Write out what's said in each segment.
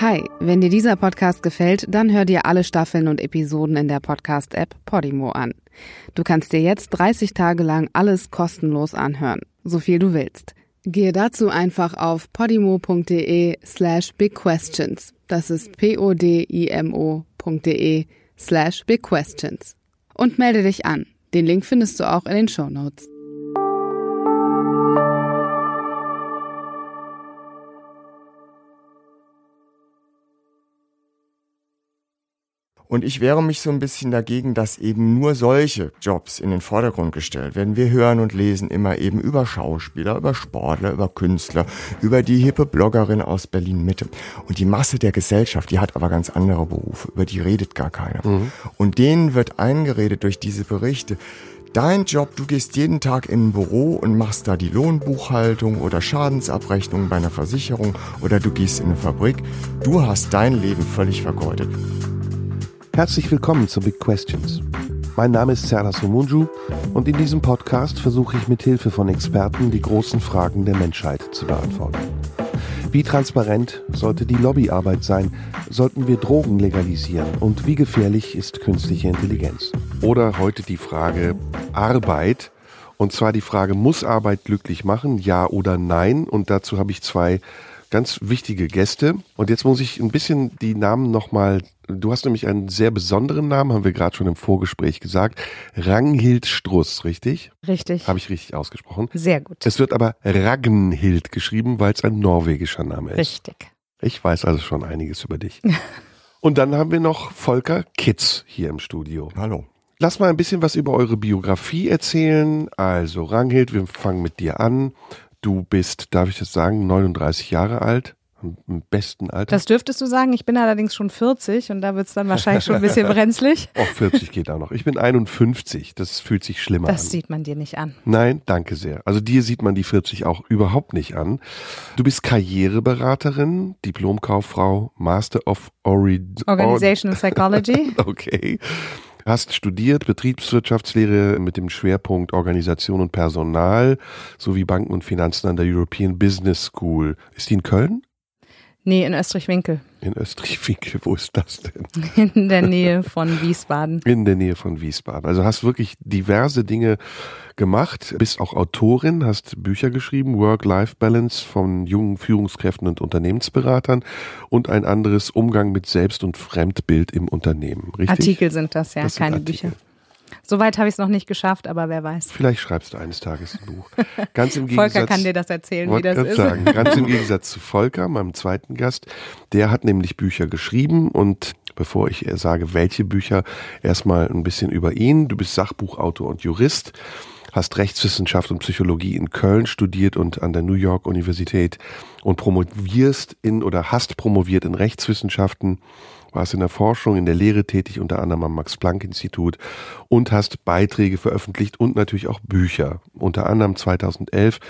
Hi, wenn dir dieser Podcast gefällt, dann hör dir alle Staffeln und Episoden in der Podcast-App Podimo an. Du kannst dir jetzt 30 Tage lang alles kostenlos anhören, so viel du willst. Gehe dazu einfach auf podimo.de slash bigquestions. Das ist p-o-d-i-m-o.de slash bigquestions. Und melde dich an. Den Link findest du auch in den Show Notes. Und ich wehre mich so ein bisschen dagegen, dass eben nur solche Jobs in den Vordergrund gestellt werden. Wir hören und lesen immer eben über Schauspieler, über Sportler, über Künstler, über die hippe Bloggerin aus Berlin Mitte. Und die Masse der Gesellschaft, die hat aber ganz andere Berufe, über die redet gar keiner. Mhm. Und denen wird eingeredet durch diese Berichte, Dein Job, du gehst jeden Tag in ein Büro und machst da die Lohnbuchhaltung oder Schadensabrechnung bei einer Versicherung oder du gehst in eine Fabrik. Du hast dein Leben völlig vergeudet. Herzlich willkommen zu Big Questions. Mein Name ist Serdar Somunju und in diesem Podcast versuche ich mit Hilfe von Experten die großen Fragen der Menschheit zu beantworten. Wie transparent sollte die Lobbyarbeit sein? Sollten wir Drogen legalisieren? Und wie gefährlich ist künstliche Intelligenz? Oder heute die Frage Arbeit. Und zwar die Frage, muss Arbeit glücklich machen? Ja oder nein? Und dazu habe ich zwei ganz wichtige Gäste. Und jetzt muss ich ein bisschen die Namen nochmal Du hast nämlich einen sehr besonderen Namen, haben wir gerade schon im Vorgespräch gesagt. Ranghild Struss, richtig? Richtig. Habe ich richtig ausgesprochen? Sehr gut. Es wird aber Ragnhild geschrieben, weil es ein norwegischer Name ist. Richtig. Ich weiß also schon einiges über dich. Und dann haben wir noch Volker Kitz hier im Studio. Hallo. Lass mal ein bisschen was über eure Biografie erzählen. Also Ranghild, wir fangen mit dir an. Du bist, darf ich das sagen, 39 Jahre alt im besten Alter. Das dürftest du sagen. Ich bin allerdings schon 40 und da wird es dann wahrscheinlich schon ein bisschen brenzlig. Auch 40 geht auch noch. Ich bin 51. Das fühlt sich schlimmer das an. Das sieht man dir nicht an. Nein, danke sehr. Also dir sieht man die 40 auch überhaupt nicht an. Du bist Karriereberaterin, Diplomkauffrau, Master of Ori Organizational Psychology. okay hast studiert Betriebswirtschaftslehre mit dem Schwerpunkt Organisation und Personal sowie Banken und Finanzen an der European Business School. Ist die in Köln? Nee, in Österreich-Winkel. In Österreich-Winkel, wo ist das denn? In der Nähe von Wiesbaden. In der Nähe von Wiesbaden. Also hast wirklich diverse Dinge gemacht, bist auch Autorin, hast Bücher geschrieben, Work-Life-Balance von jungen Führungskräften und Unternehmensberatern und ein anderes Umgang mit Selbst- und Fremdbild im Unternehmen. Richtig? Artikel sind das, ja, das keine Bücher. Soweit habe ich es noch nicht geschafft, aber wer weiß. Vielleicht schreibst du eines Tages ein Buch. Ganz im Gegensatz, Volker kann dir das erzählen, wie das ist. Sagen, ganz im Gegensatz zu Volker, meinem zweiten Gast, der hat nämlich Bücher geschrieben und bevor ich sage, welche Bücher, erstmal ein bisschen über ihn. Du bist Sachbuchautor und Jurist hast Rechtswissenschaft und Psychologie in Köln studiert und an der New York Universität und promovierst in oder hast promoviert in Rechtswissenschaften warst in der Forschung, in der Lehre tätig, unter anderem am Max-Planck-Institut und hast Beiträge veröffentlicht und natürlich auch Bücher. Unter anderem 2011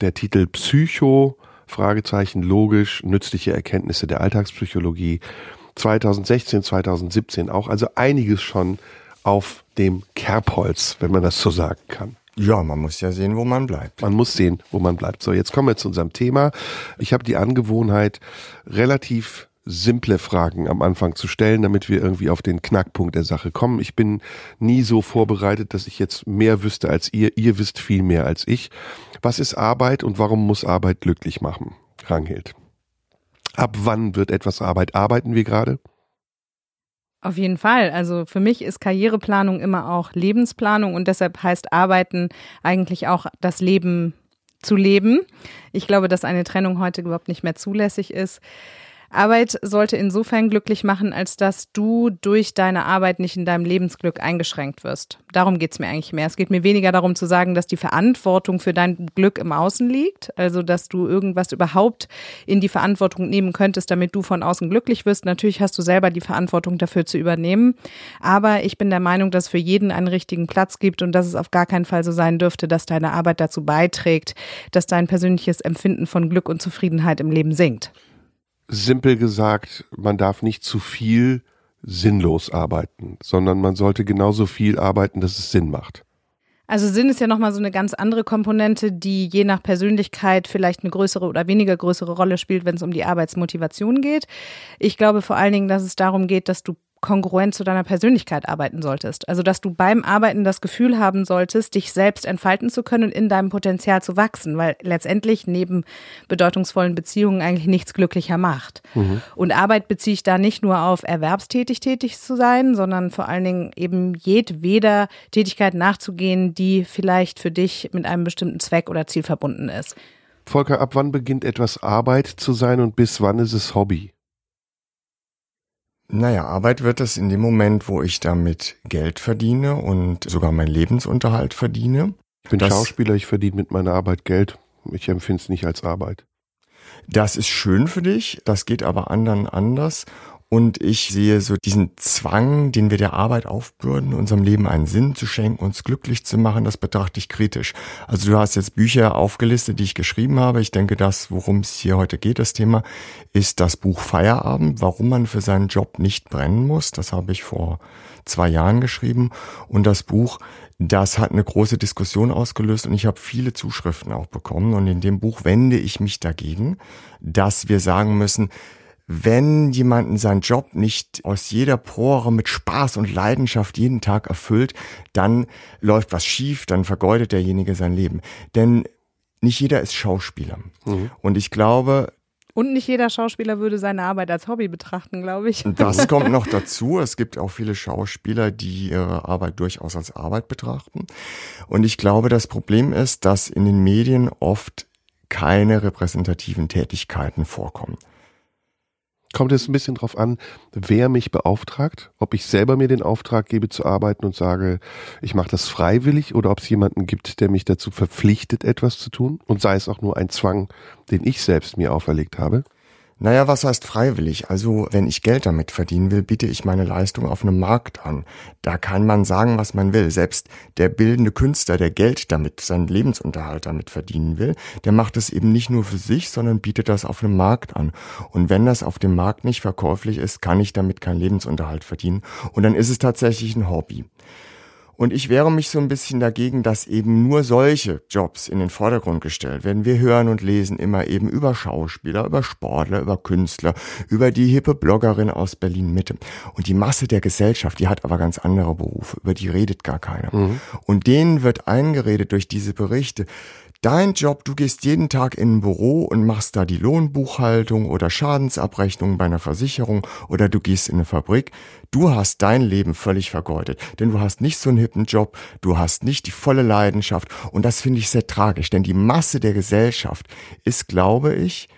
der Titel Psycho, Fragezeichen, logisch, nützliche Erkenntnisse der Alltagspsychologie. 2016, 2017 auch, also einiges schon auf dem Kerbholz, wenn man das so sagen kann. Ja, man muss ja sehen, wo man bleibt. Man muss sehen, wo man bleibt. So, jetzt kommen wir zu unserem Thema. Ich habe die Angewohnheit, relativ simple Fragen am Anfang zu stellen, damit wir irgendwie auf den Knackpunkt der Sache kommen. Ich bin nie so vorbereitet, dass ich jetzt mehr wüsste als ihr. Ihr wisst viel mehr als ich. Was ist Arbeit und warum muss Arbeit glücklich machen? Ranghild. Ab wann wird etwas Arbeit? Arbeiten wir gerade? Auf jeden Fall. Also für mich ist Karriereplanung immer auch Lebensplanung und deshalb heißt Arbeiten eigentlich auch das Leben zu leben. Ich glaube, dass eine Trennung heute überhaupt nicht mehr zulässig ist. Arbeit sollte insofern glücklich machen, als dass du durch deine Arbeit nicht in deinem Lebensglück eingeschränkt wirst. Darum geht es mir eigentlich mehr. Es geht mir weniger darum zu sagen, dass die Verantwortung für dein Glück im Außen liegt, also dass du irgendwas überhaupt in die Verantwortung nehmen könntest, damit du von außen glücklich wirst. Natürlich hast du selber die Verantwortung dafür zu übernehmen, aber ich bin der Meinung, dass für jeden einen richtigen Platz gibt und dass es auf gar keinen Fall so sein dürfte, dass deine Arbeit dazu beiträgt, dass dein persönliches Empfinden von Glück und Zufriedenheit im Leben sinkt simpel gesagt, man darf nicht zu viel sinnlos arbeiten, sondern man sollte genauso viel arbeiten, dass es Sinn macht. Also Sinn ist ja nochmal so eine ganz andere Komponente, die je nach Persönlichkeit vielleicht eine größere oder weniger größere Rolle spielt, wenn es um die Arbeitsmotivation geht. Ich glaube vor allen Dingen, dass es darum geht, dass du kongruent zu deiner Persönlichkeit arbeiten solltest. Also, dass du beim Arbeiten das Gefühl haben solltest, dich selbst entfalten zu können und in deinem Potenzial zu wachsen, weil letztendlich neben bedeutungsvollen Beziehungen eigentlich nichts glücklicher macht. Mhm. Und Arbeit beziehe ich da nicht nur auf erwerbstätig tätig zu sein, sondern vor allen Dingen eben jedweder Tätigkeit nachzugehen, die vielleicht für dich mit einem bestimmten Zweck oder Ziel verbunden ist. Volker, ab wann beginnt etwas Arbeit zu sein und bis wann ist es Hobby? Naja, Arbeit wird es in dem Moment, wo ich damit Geld verdiene und sogar meinen Lebensunterhalt verdiene. Ich bin das, Schauspieler, ich verdiene mit meiner Arbeit Geld. Ich empfinde es nicht als Arbeit. Das ist schön für dich, das geht aber anderen anders. Und ich sehe so diesen Zwang, den wir der Arbeit aufbürden, unserem Leben einen Sinn zu schenken, uns glücklich zu machen, das betrachte ich kritisch. Also du hast jetzt Bücher aufgelistet, die ich geschrieben habe. Ich denke, das, worum es hier heute geht, das Thema, ist das Buch Feierabend, warum man für seinen Job nicht brennen muss. Das habe ich vor zwei Jahren geschrieben. Und das Buch, das hat eine große Diskussion ausgelöst und ich habe viele Zuschriften auch bekommen. Und in dem Buch wende ich mich dagegen, dass wir sagen müssen, wenn jemanden seinen Job nicht aus jeder Pore mit Spaß und Leidenschaft jeden Tag erfüllt, dann läuft was schief, dann vergeudet derjenige sein Leben. Denn nicht jeder ist Schauspieler. Mhm. Und ich glaube, und nicht jeder Schauspieler würde seine Arbeit als Hobby betrachten, glaube ich. Das kommt noch dazu. Es gibt auch viele Schauspieler, die ihre Arbeit durchaus als Arbeit betrachten. Und ich glaube, das Problem ist, dass in den Medien oft keine repräsentativen Tätigkeiten vorkommen kommt es ein bisschen drauf an, wer mich beauftragt, ob ich selber mir den Auftrag gebe zu arbeiten und sage, ich mache das freiwillig oder ob es jemanden gibt, der mich dazu verpflichtet, etwas zu tun und sei es auch nur ein Zwang, den ich selbst mir auferlegt habe. Naja, was heißt freiwillig? Also, wenn ich Geld damit verdienen will, biete ich meine Leistung auf einem Markt an. Da kann man sagen, was man will. Selbst der bildende Künstler, der Geld damit, seinen Lebensunterhalt damit verdienen will, der macht es eben nicht nur für sich, sondern bietet das auf einem Markt an. Und wenn das auf dem Markt nicht verkäuflich ist, kann ich damit keinen Lebensunterhalt verdienen. Und dann ist es tatsächlich ein Hobby. Und ich wehre mich so ein bisschen dagegen, dass eben nur solche Jobs in den Vordergrund gestellt werden. Wir hören und lesen immer eben über Schauspieler, über Sportler, über Künstler, über die hippe Bloggerin aus Berlin Mitte. Und die Masse der Gesellschaft, die hat aber ganz andere Berufe, über die redet gar keiner. Mhm. Und denen wird eingeredet durch diese Berichte, Dein Job, du gehst jeden Tag in ein Büro und machst da die Lohnbuchhaltung oder Schadensabrechnung bei einer Versicherung oder du gehst in eine Fabrik. Du hast dein Leben völlig vergeudet, denn du hast nicht so einen hippen Job, du hast nicht die volle Leidenschaft und das finde ich sehr tragisch, denn die Masse der Gesellschaft ist, glaube ich,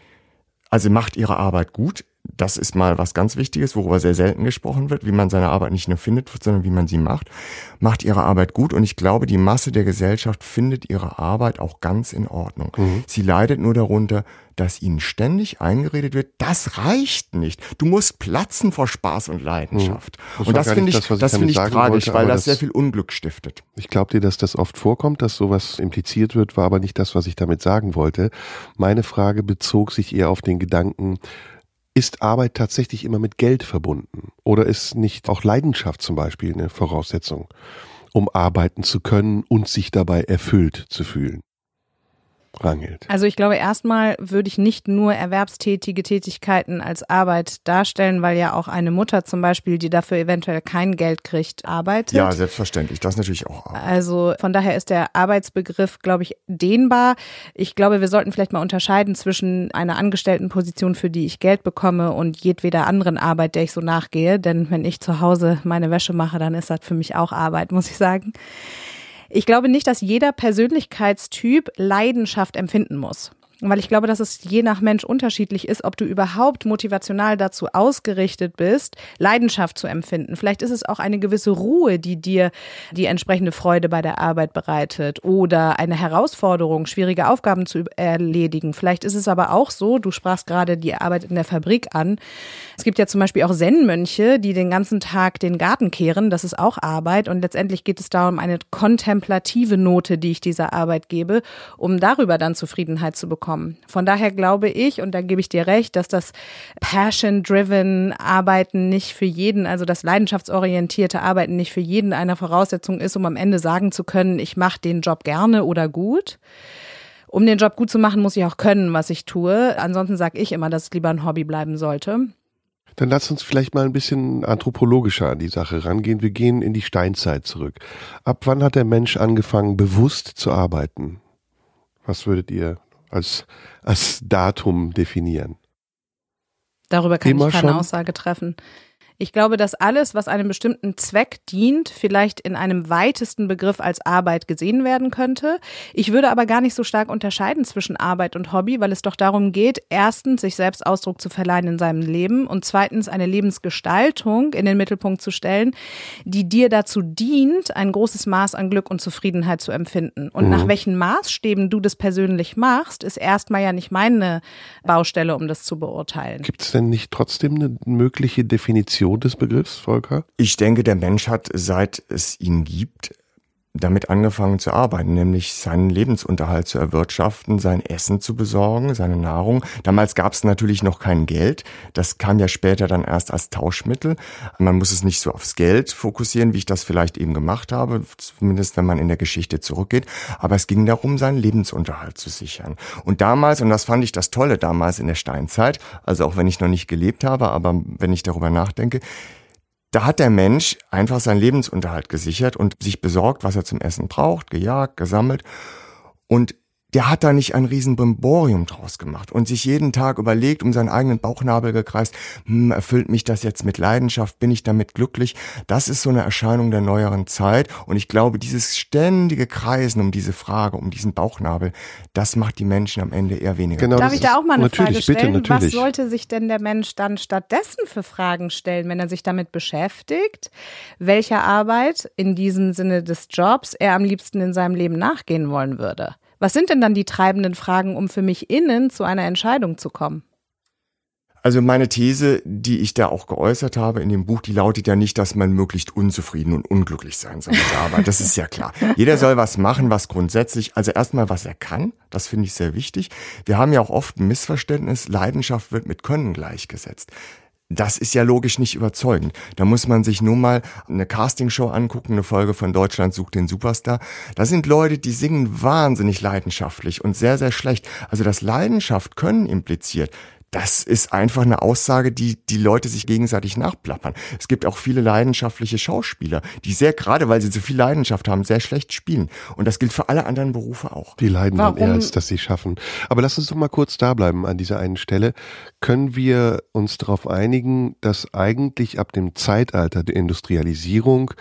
also macht ihre Arbeit gut, das ist mal was ganz Wichtiges, worüber sehr selten gesprochen wird, wie man seine Arbeit nicht nur findet, sondern wie man sie macht. Macht ihre Arbeit gut und ich glaube, die Masse der Gesellschaft findet ihre Arbeit auch ganz in Ordnung. Mhm. Sie leidet nur darunter, dass ihnen ständig eingeredet wird, das reicht nicht. Du musst platzen vor Spaß und Leidenschaft. Mhm. Und das finde ich, das, das finde ich tragisch, wollte, weil das, das, sehr viel Unglück stiftet. Ich glaube dir, dass das oft vorkommt, dass sowas impliziert wird, war aber nicht das, was ich damit sagen wollte. Meine Frage bezog sich eher auf den Gedanken, ist Arbeit tatsächlich immer mit Geld verbunden? Oder ist nicht auch Leidenschaft zum Beispiel eine Voraussetzung, um arbeiten zu können und sich dabei erfüllt zu fühlen? Rangelt. Also ich glaube, erstmal würde ich nicht nur erwerbstätige Tätigkeiten als Arbeit darstellen, weil ja auch eine Mutter zum Beispiel, die dafür eventuell kein Geld kriegt, arbeitet. Ja, selbstverständlich. Das ist natürlich auch Arbeit. Also von daher ist der Arbeitsbegriff, glaube ich, dehnbar. Ich glaube, wir sollten vielleicht mal unterscheiden zwischen einer Angestelltenposition, für die ich Geld bekomme und jedweder anderen Arbeit, der ich so nachgehe. Denn wenn ich zu Hause meine Wäsche mache, dann ist das für mich auch Arbeit, muss ich sagen. Ich glaube nicht, dass jeder Persönlichkeitstyp Leidenschaft empfinden muss. Weil ich glaube, dass es je nach Mensch unterschiedlich ist, ob du überhaupt motivational dazu ausgerichtet bist, Leidenschaft zu empfinden. Vielleicht ist es auch eine gewisse Ruhe, die dir die entsprechende Freude bei der Arbeit bereitet oder eine Herausforderung, schwierige Aufgaben zu erledigen. Vielleicht ist es aber auch so, du sprachst gerade die Arbeit in der Fabrik an. Es gibt ja zum Beispiel auch Zen-Mönche, die den ganzen Tag den Garten kehren. Das ist auch Arbeit und letztendlich geht es darum, eine kontemplative Note, die ich dieser Arbeit gebe, um darüber dann Zufriedenheit zu bekommen bekommen. Von daher glaube ich, und da gebe ich dir recht, dass das Passion-driven Arbeiten nicht für jeden, also das leidenschaftsorientierte Arbeiten nicht für jeden eine Voraussetzung ist, um am Ende sagen zu können, ich mache den Job gerne oder gut. Um den Job gut zu machen, muss ich auch können, was ich tue. Ansonsten sage ich immer, dass es lieber ein Hobby bleiben sollte. Dann lass uns vielleicht mal ein bisschen anthropologischer an die Sache rangehen. Wir gehen in die Steinzeit zurück. Ab wann hat der Mensch angefangen, bewusst zu arbeiten? Was würdet ihr als, als Datum definieren? Darüber kann Immer ich keine schon? Aussage treffen. Ich glaube, dass alles, was einem bestimmten Zweck dient, vielleicht in einem weitesten Begriff als Arbeit gesehen werden könnte. Ich würde aber gar nicht so stark unterscheiden zwischen Arbeit und Hobby, weil es doch darum geht, erstens sich selbst Ausdruck zu verleihen in seinem Leben und zweitens eine Lebensgestaltung in den Mittelpunkt zu stellen, die dir dazu dient, ein großes Maß an Glück und Zufriedenheit zu empfinden. Und Mhm. nach welchen Maßstäben du das persönlich machst, ist erstmal ja nicht meine Baustelle, um das zu beurteilen. Gibt es denn nicht trotzdem eine mögliche Definition des Begriffs, Volker? Ich denke, der Mensch hat, seit es ihn gibt, damit angefangen zu arbeiten, nämlich seinen Lebensunterhalt zu erwirtschaften, sein Essen zu besorgen, seine Nahrung. Damals gab es natürlich noch kein Geld. Das kam ja später dann erst als Tauschmittel. Man muss es nicht so aufs Geld fokussieren, wie ich das vielleicht eben gemacht habe, zumindest wenn man in der Geschichte zurückgeht. Aber es ging darum, seinen Lebensunterhalt zu sichern. Und damals, und das fand ich das Tolle damals in der Steinzeit, also auch wenn ich noch nicht gelebt habe, aber wenn ich darüber nachdenke, da hat der Mensch einfach seinen Lebensunterhalt gesichert und sich besorgt, was er zum Essen braucht, gejagt, gesammelt. Und der hat da nicht ein riesen Brimborium draus gemacht und sich jeden Tag überlegt, um seinen eigenen Bauchnabel gekreist, hm, erfüllt mich das jetzt mit Leidenschaft, bin ich damit glücklich? Das ist so eine Erscheinung der neueren Zeit und ich glaube, dieses ständige Kreisen um diese Frage, um diesen Bauchnabel, das macht die Menschen am Ende eher weniger. Genau, Darf ich da auch mal eine natürlich, Frage stellen? Bitte, natürlich. Was sollte sich denn der Mensch dann stattdessen für Fragen stellen, wenn er sich damit beschäftigt, welcher Arbeit in diesem Sinne des Jobs er am liebsten in seinem Leben nachgehen wollen würde? Was sind denn dann die treibenden Fragen, um für mich innen zu einer Entscheidung zu kommen? Also meine These, die ich da auch geäußert habe in dem Buch, die lautet ja nicht, dass man möglichst unzufrieden und unglücklich sein soll mit der Arbeit. Das ist ja klar. Jeder soll was machen, was grundsätzlich, also erstmal was er kann, das finde ich sehr wichtig. Wir haben ja auch oft ein Missverständnis, Leidenschaft wird mit Können gleichgesetzt. Das ist ja logisch nicht überzeugend. Da muss man sich nur mal eine Castingshow angucken, eine Folge von Deutschland sucht den Superstar. Da sind Leute, die singen wahnsinnig leidenschaftlich und sehr, sehr schlecht. Also das Leidenschaft können impliziert. Das ist einfach eine Aussage, die die Leute sich gegenseitig nachplappern. Es gibt auch viele leidenschaftliche Schauspieler, die sehr, gerade weil sie so viel Leidenschaft haben, sehr schlecht spielen. Und das gilt für alle anderen Berufe auch. Die leiden dann Warum- eher, als dass sie schaffen. Aber lass uns doch mal kurz da bleiben an dieser einen Stelle. Können wir uns darauf einigen, dass eigentlich ab dem Zeitalter der Industrialisierung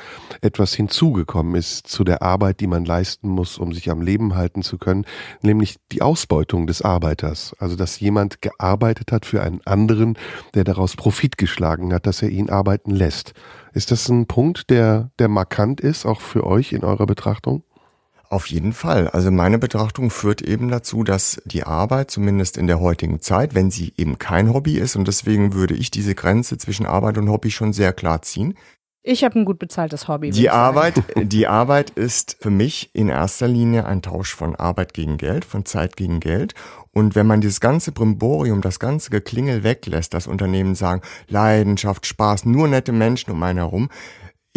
etwas hinzugekommen ist zu der Arbeit, die man leisten muss, um sich am Leben halten zu können, nämlich die Ausbeutung des Arbeiters. Also dass jemand gearbeitet hat für einen anderen, der daraus Profit geschlagen hat, dass er ihn arbeiten lässt. Ist das ein Punkt, der, der markant ist, auch für euch in eurer Betrachtung? Auf jeden Fall. Also meine Betrachtung führt eben dazu, dass die Arbeit, zumindest in der heutigen Zeit, wenn sie eben kein Hobby ist, und deswegen würde ich diese Grenze zwischen Arbeit und Hobby schon sehr klar ziehen. Ich habe ein gut bezahltes Hobby. Die. Arbeit, die Arbeit ist für mich in erster Linie ein Tausch von Arbeit gegen Geld, von Zeit gegen Geld. Und wenn man dieses ganze Brimborium, das ganze Geklingel weglässt, das Unternehmen sagen, Leidenschaft, Spaß, nur nette Menschen um einen herum,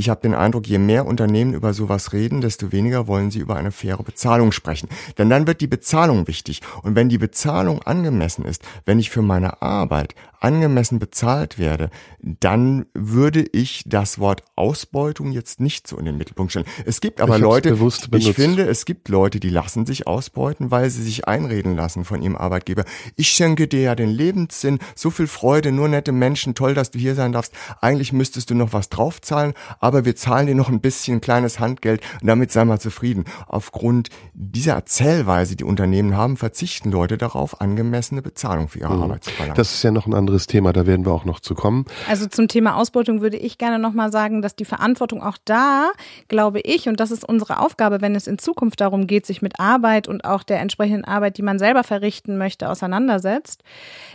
ich habe den Eindruck, je mehr Unternehmen über sowas reden, desto weniger wollen sie über eine faire Bezahlung sprechen. Denn dann wird die Bezahlung wichtig. Und wenn die Bezahlung angemessen ist, wenn ich für meine Arbeit angemessen bezahlt werde, dann würde ich das Wort Ausbeutung jetzt nicht so in den Mittelpunkt stellen. Es gibt aber Ich Leute, ich finde, es gibt Leute, die lassen sich ausbeuten, weil sie sich einreden lassen von ihrem Arbeitgeber. Ich schenke dir ja den Lebenssinn, so viel Freude, nur nette Menschen, toll, dass du hier sein darfst. Eigentlich müsstest du noch was draufzahlen, aber wir zahlen dir noch ein bisschen kleines Handgeld und damit sei mal zufrieden. Aufgrund dieser Erzählweise, die Unternehmen haben, verzichten Leute darauf, angemessene Bezahlung für ihre Arbeit zu verlangen. Das ist ja noch ein anderes Thema, da werden wir auch noch zu kommen. Also zum Thema Ausbeutung würde ich gerne nochmal sagen, dass die Verantwortung auch da, glaube ich, und das ist unsere Aufgabe, wenn es in Zukunft darum geht, sich mit Arbeit und auch der entsprechenden Arbeit, die man selber verrichten möchte, auseinandersetzt.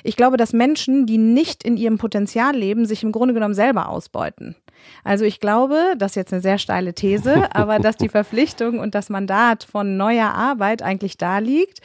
Ich glaube, dass Menschen, die nicht in ihrem Potenzial leben, sich im Grunde genommen selber ausbeuten. Also ich glaube, das ist jetzt eine sehr steile These, aber dass die Verpflichtung und das Mandat von neuer Arbeit eigentlich da liegt,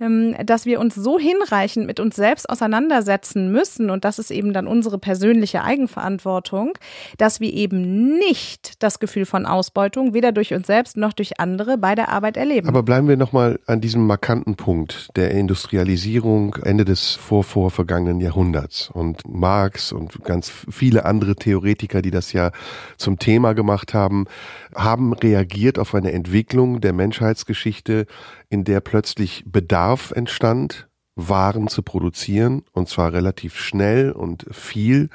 ähm, dass wir uns so hinreichend mit uns selbst auseinandersetzen müssen und das ist eben dann unsere persönliche Eigenverantwortung, dass wir eben nicht das Gefühl von Ausbeutung weder durch uns selbst noch durch andere bei der Arbeit erleben. Aber bleiben wir nochmal an diesem markanten Punkt der Industrialisierung Ende des vorvorvergangenen Jahrhunderts und Marx und ganz viele andere Theoretiker, die das ja zum Thema gemacht haben, haben reagiert auf eine Entwicklung der Menschheitsgeschichte, in der plötzlich Bedarf entstand, waren zu produzieren und zwar relativ schnell und viel,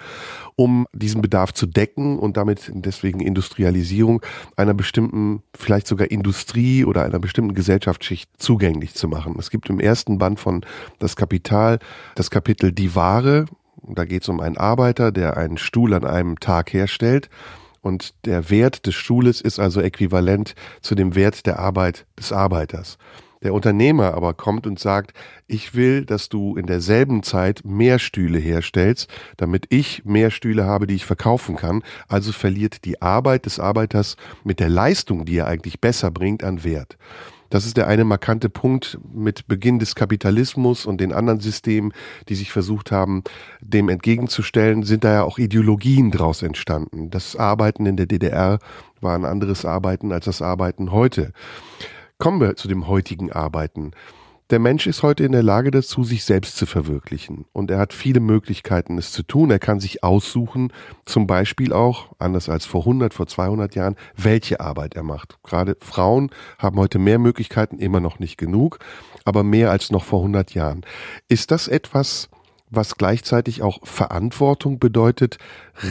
um diesen Bedarf zu decken und damit deswegen Industrialisierung einer bestimmten, vielleicht sogar Industrie oder einer bestimmten Gesellschaftsschicht zugänglich zu machen. Es gibt im ersten Band von Das Kapital das Kapitel Die Ware. Da geht es um einen Arbeiter, der einen Stuhl an einem Tag herstellt. Und der Wert des Stuhles ist also äquivalent zu dem Wert der Arbeit des Arbeiters. Der Unternehmer aber kommt und sagt, ich will, dass du in derselben Zeit mehr Stühle herstellst, damit ich mehr Stühle habe, die ich verkaufen kann. Also verliert die Arbeit des Arbeiters mit der Leistung, die er eigentlich besser bringt, an Wert. Das ist der eine markante Punkt mit Beginn des Kapitalismus und den anderen Systemen, die sich versucht haben, dem entgegenzustellen, sind da ja auch Ideologien draus entstanden. Das Arbeiten in der DDR war ein anderes Arbeiten als das Arbeiten heute. Kommen wir zu dem heutigen Arbeiten. Der Mensch ist heute in der Lage dazu, sich selbst zu verwirklichen. Und er hat viele Möglichkeiten, es zu tun. Er kann sich aussuchen, zum Beispiel auch, anders als vor 100, vor 200 Jahren, welche Arbeit er macht. Gerade Frauen haben heute mehr Möglichkeiten, immer noch nicht genug, aber mehr als noch vor 100 Jahren. Ist das etwas, was gleichzeitig auch Verantwortung bedeutet,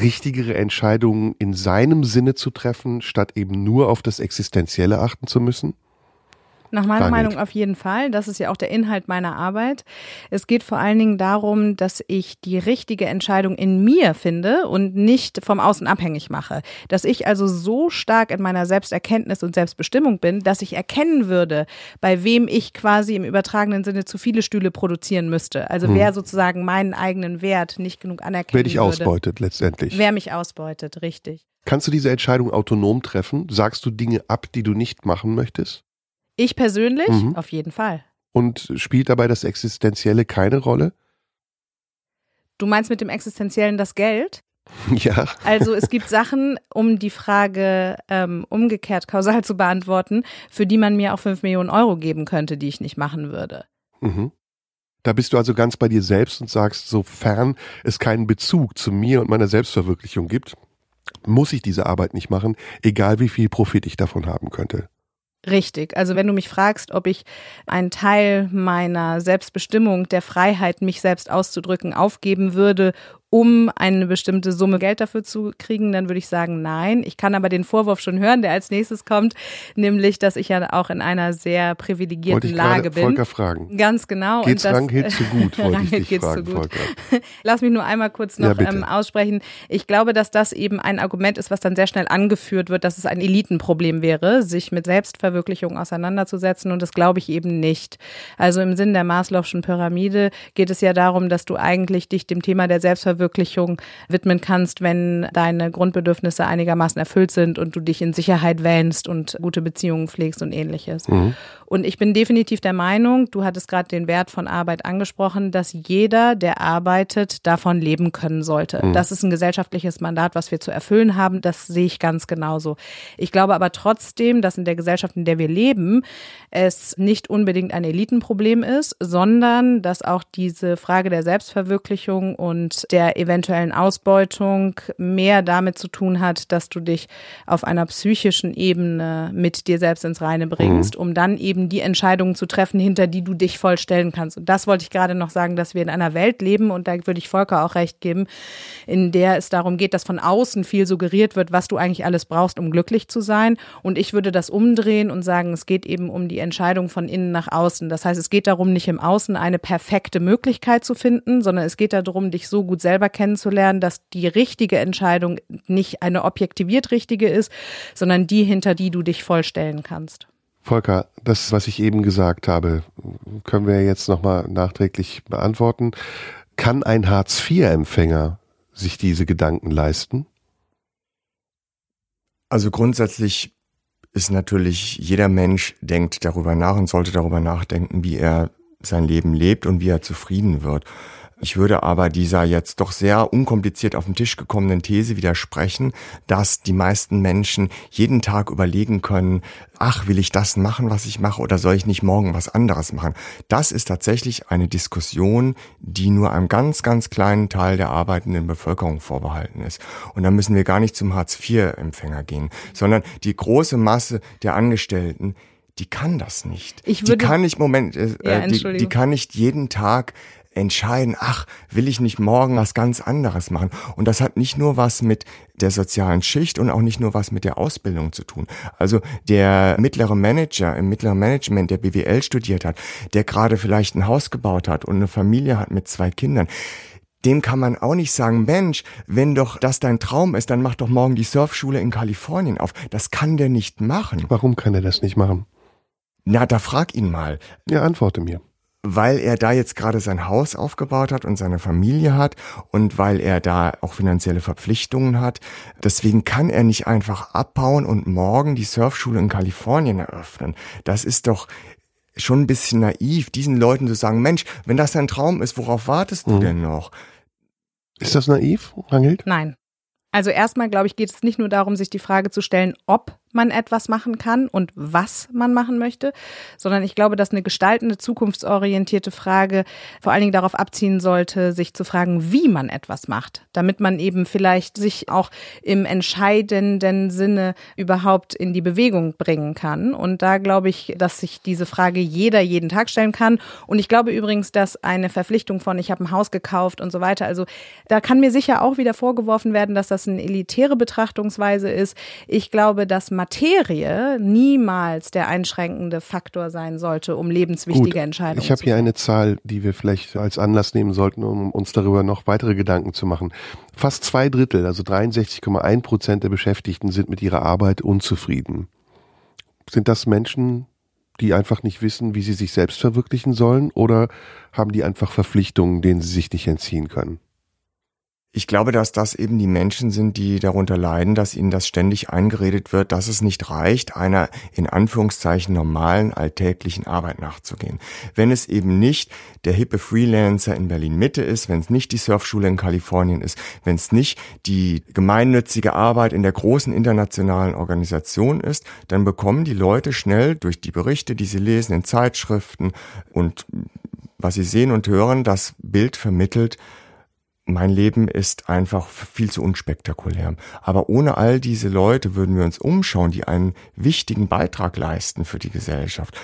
richtigere Entscheidungen in seinem Sinne zu treffen, statt eben nur auf das Existenzielle achten zu müssen? Nach meiner Meinung auf jeden Fall. Das ist ja auch der Inhalt meiner Arbeit. Es geht vor allen Dingen darum, dass ich die richtige Entscheidung in mir finde und nicht vom Außen abhängig mache. Dass ich also so stark in meiner Selbsterkenntnis und Selbstbestimmung bin, dass ich erkennen würde, bei wem ich quasi im übertragenen Sinne zu viele Stühle produzieren müsste. Also hm. wer sozusagen meinen eigenen Wert nicht genug anerkennt. Wer dich würde. ausbeutet letztendlich. Wer mich ausbeutet, richtig. Kannst du diese Entscheidung autonom treffen? Sagst du Dinge ab, die du nicht machen möchtest? Ich persönlich? Mhm. Auf jeden Fall. Und spielt dabei das Existenzielle keine Rolle? Du meinst mit dem Existenziellen das Geld? Ja. Also es gibt Sachen, um die Frage ähm, umgekehrt kausal zu beantworten, für die man mir auch 5 Millionen Euro geben könnte, die ich nicht machen würde. Mhm. Da bist du also ganz bei dir selbst und sagst, sofern es keinen Bezug zu mir und meiner Selbstverwirklichung gibt, muss ich diese Arbeit nicht machen, egal wie viel Profit ich davon haben könnte. Richtig. Also wenn du mich fragst, ob ich einen Teil meiner Selbstbestimmung, der Freiheit, mich selbst auszudrücken, aufgeben würde, um eine bestimmte Summe Geld dafür zu kriegen, dann würde ich sagen, nein. Ich kann aber den Vorwurf schon hören, der als nächstes kommt, nämlich, dass ich ja auch in einer sehr privilegierten Lage bin. Volker fragen. Ganz genau. Geht's und das, Ranghild zu gut, wollte ich dich fragen, zu gut. Volker. Lass mich nur einmal kurz noch ja, ähm, aussprechen. Ich glaube, dass das eben ein Argument ist, was dann sehr schnell angeführt wird, dass es ein Elitenproblem wäre, sich mit Selbstverwirklichung auseinanderzusetzen und das glaube ich eben nicht. Also im Sinn der Maslow'schen Pyramide geht es ja darum, dass du eigentlich dich dem Thema der Selbstverwirklichung Selbstverwirklichung widmen kannst, wenn deine Grundbedürfnisse einigermaßen erfüllt sind und du dich in Sicherheit wähnst und gute Beziehungen pflegst und ähnliches. Mhm. Und ich bin definitiv der Meinung, du hattest gerade den Wert von Arbeit angesprochen, dass jeder, der arbeitet, davon leben können sollte. Mhm. Das ist ein gesellschaftliches Mandat, was wir zu erfüllen haben. Das sehe ich ganz genauso. Ich glaube aber trotzdem, dass in der Gesellschaft, in der wir leben, es nicht unbedingt ein Elitenproblem ist, sondern dass auch diese Frage der Selbstverwirklichung und der eventuellen Ausbeutung mehr damit zu tun hat, dass du dich auf einer psychischen Ebene mit dir selbst ins Reine bringst, mhm. um dann eben die Entscheidungen zu treffen, hinter die du dich voll stellen kannst. Und das wollte ich gerade noch sagen, dass wir in einer Welt leben, und da würde ich Volker auch recht geben, in der es darum geht, dass von außen viel suggeriert wird, was du eigentlich alles brauchst, um glücklich zu sein. Und ich würde das umdrehen und sagen, es geht eben um die Entscheidung von innen nach außen. Das heißt, es geht darum, nicht im Außen eine perfekte Möglichkeit zu finden, sondern es geht darum, dich so gut selber kennenzulernen, dass die richtige Entscheidung nicht eine objektiviert richtige ist, sondern die, hinter die du dich vollstellen kannst. Volker, das, was ich eben gesagt habe, können wir jetzt nochmal nachträglich beantworten. Kann ein Hartz-IV-Empfänger sich diese Gedanken leisten? Also grundsätzlich ist natürlich jeder Mensch denkt darüber nach und sollte darüber nachdenken, wie er sein Leben lebt und wie er zufrieden wird. Ich würde aber dieser jetzt doch sehr unkompliziert auf den Tisch gekommenen These widersprechen, dass die meisten Menschen jeden Tag überlegen können, ach, will ich das machen, was ich mache, oder soll ich nicht morgen was anderes machen? Das ist tatsächlich eine Diskussion, die nur einem ganz, ganz kleinen Teil der arbeitenden Bevölkerung vorbehalten ist. Und da müssen wir gar nicht zum Hartz-IV-Empfänger gehen, sondern die große Masse der Angestellten, die kann das nicht. Ich würde, die kann nicht, Moment, äh, ja, die, die kann nicht jeden Tag entscheiden, ach, will ich nicht morgen was ganz anderes machen? Und das hat nicht nur was mit der sozialen Schicht und auch nicht nur was mit der Ausbildung zu tun. Also der mittlere Manager im mittleren Management, der BWL studiert hat, der gerade vielleicht ein Haus gebaut hat und eine Familie hat mit zwei Kindern, dem kann man auch nicht sagen, Mensch, wenn doch das dein Traum ist, dann mach doch morgen die Surfschule in Kalifornien auf. Das kann der nicht machen. Warum kann er das nicht machen? Na, da frag ihn mal. Ja, antworte mir weil er da jetzt gerade sein Haus aufgebaut hat und seine Familie hat und weil er da auch finanzielle Verpflichtungen hat. Deswegen kann er nicht einfach abbauen und morgen die Surfschule in Kalifornien eröffnen. Das ist doch schon ein bisschen naiv, diesen Leuten zu sagen, Mensch, wenn das dein Traum ist, worauf wartest du mhm. denn noch? Ist das naiv, Rangelt? Nein. Also erstmal, glaube ich, geht es nicht nur darum, sich die Frage zu stellen, ob man etwas machen kann und was man machen möchte, sondern ich glaube, dass eine gestaltende, zukunftsorientierte Frage vor allen Dingen darauf abziehen sollte, sich zu fragen, wie man etwas macht, damit man eben vielleicht sich auch im entscheidenden Sinne überhaupt in die Bewegung bringen kann. Und da glaube ich, dass sich diese Frage jeder jeden Tag stellen kann. Und ich glaube übrigens, dass eine Verpflichtung von, ich habe ein Haus gekauft und so weiter, also da kann mir sicher auch wieder vorgeworfen werden, dass das eine elitäre Betrachtungsweise ist. Ich glaube, dass Materie niemals der einschränkende Faktor sein sollte, um lebenswichtige Gut, Entscheidungen ich habe hier eine Zahl, die wir vielleicht als Anlass nehmen sollten, um uns darüber noch weitere Gedanken zu machen. Fast zwei Drittel, also 63,1 Prozent der Beschäftigten sind mit ihrer Arbeit unzufrieden. Sind das Menschen, die einfach nicht wissen, wie sie sich selbst verwirklichen sollen, oder haben die einfach Verpflichtungen, denen sie sich nicht entziehen können? Ich glaube, dass das eben die Menschen sind, die darunter leiden, dass ihnen das ständig eingeredet wird, dass es nicht reicht, einer in Anführungszeichen normalen alltäglichen Arbeit nachzugehen. Wenn es eben nicht der hippe Freelancer in Berlin Mitte ist, wenn es nicht die Surfschule in Kalifornien ist, wenn es nicht die gemeinnützige Arbeit in der großen internationalen Organisation ist, dann bekommen die Leute schnell durch die Berichte, die sie lesen in Zeitschriften und was sie sehen und hören, das Bild vermittelt, mein Leben ist einfach viel zu unspektakulär. Aber ohne all diese Leute würden wir uns umschauen, die einen wichtigen Beitrag leisten für die Gesellschaft.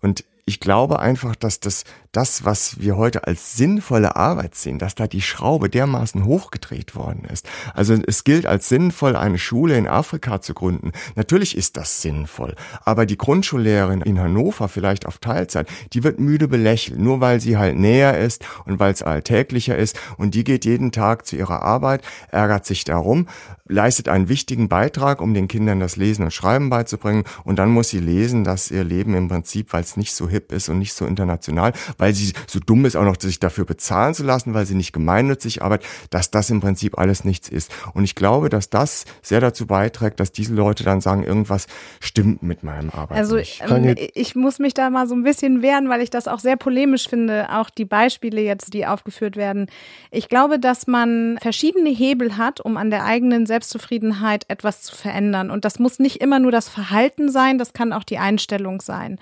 Und ich glaube einfach, dass das, das, was wir heute als sinnvolle Arbeit sehen, dass da die Schraube dermaßen hochgedreht worden ist. Also es gilt als sinnvoll, eine Schule in Afrika zu gründen. Natürlich ist das sinnvoll. Aber die Grundschullehrerin in Hannover vielleicht auf Teilzeit, die wird müde belächelt, nur weil sie halt näher ist und weil es alltäglicher ist. Und die geht jeden Tag zu ihrer Arbeit, ärgert sich darum, leistet einen wichtigen Beitrag, um den Kindern das Lesen und Schreiben beizubringen. Und dann muss sie lesen, dass ihr Leben im Prinzip, weil es nicht so hip ist und nicht so international, weil sie so dumm ist, auch noch sich dafür bezahlen zu lassen, weil sie nicht gemeinnützig arbeitet, dass das im Prinzip alles nichts ist. Und ich glaube, dass das sehr dazu beiträgt, dass diese Leute dann sagen, irgendwas stimmt mit meinem Arbeit. Also ähm, ich muss mich da mal so ein bisschen wehren, weil ich das auch sehr polemisch finde, auch die Beispiele jetzt, die aufgeführt werden. Ich glaube, dass man verschiedene Hebel hat, um an der eigenen Selbstzufriedenheit etwas zu verändern. Und das muss nicht immer nur das Verhalten sein, das kann auch die Einstellung sein.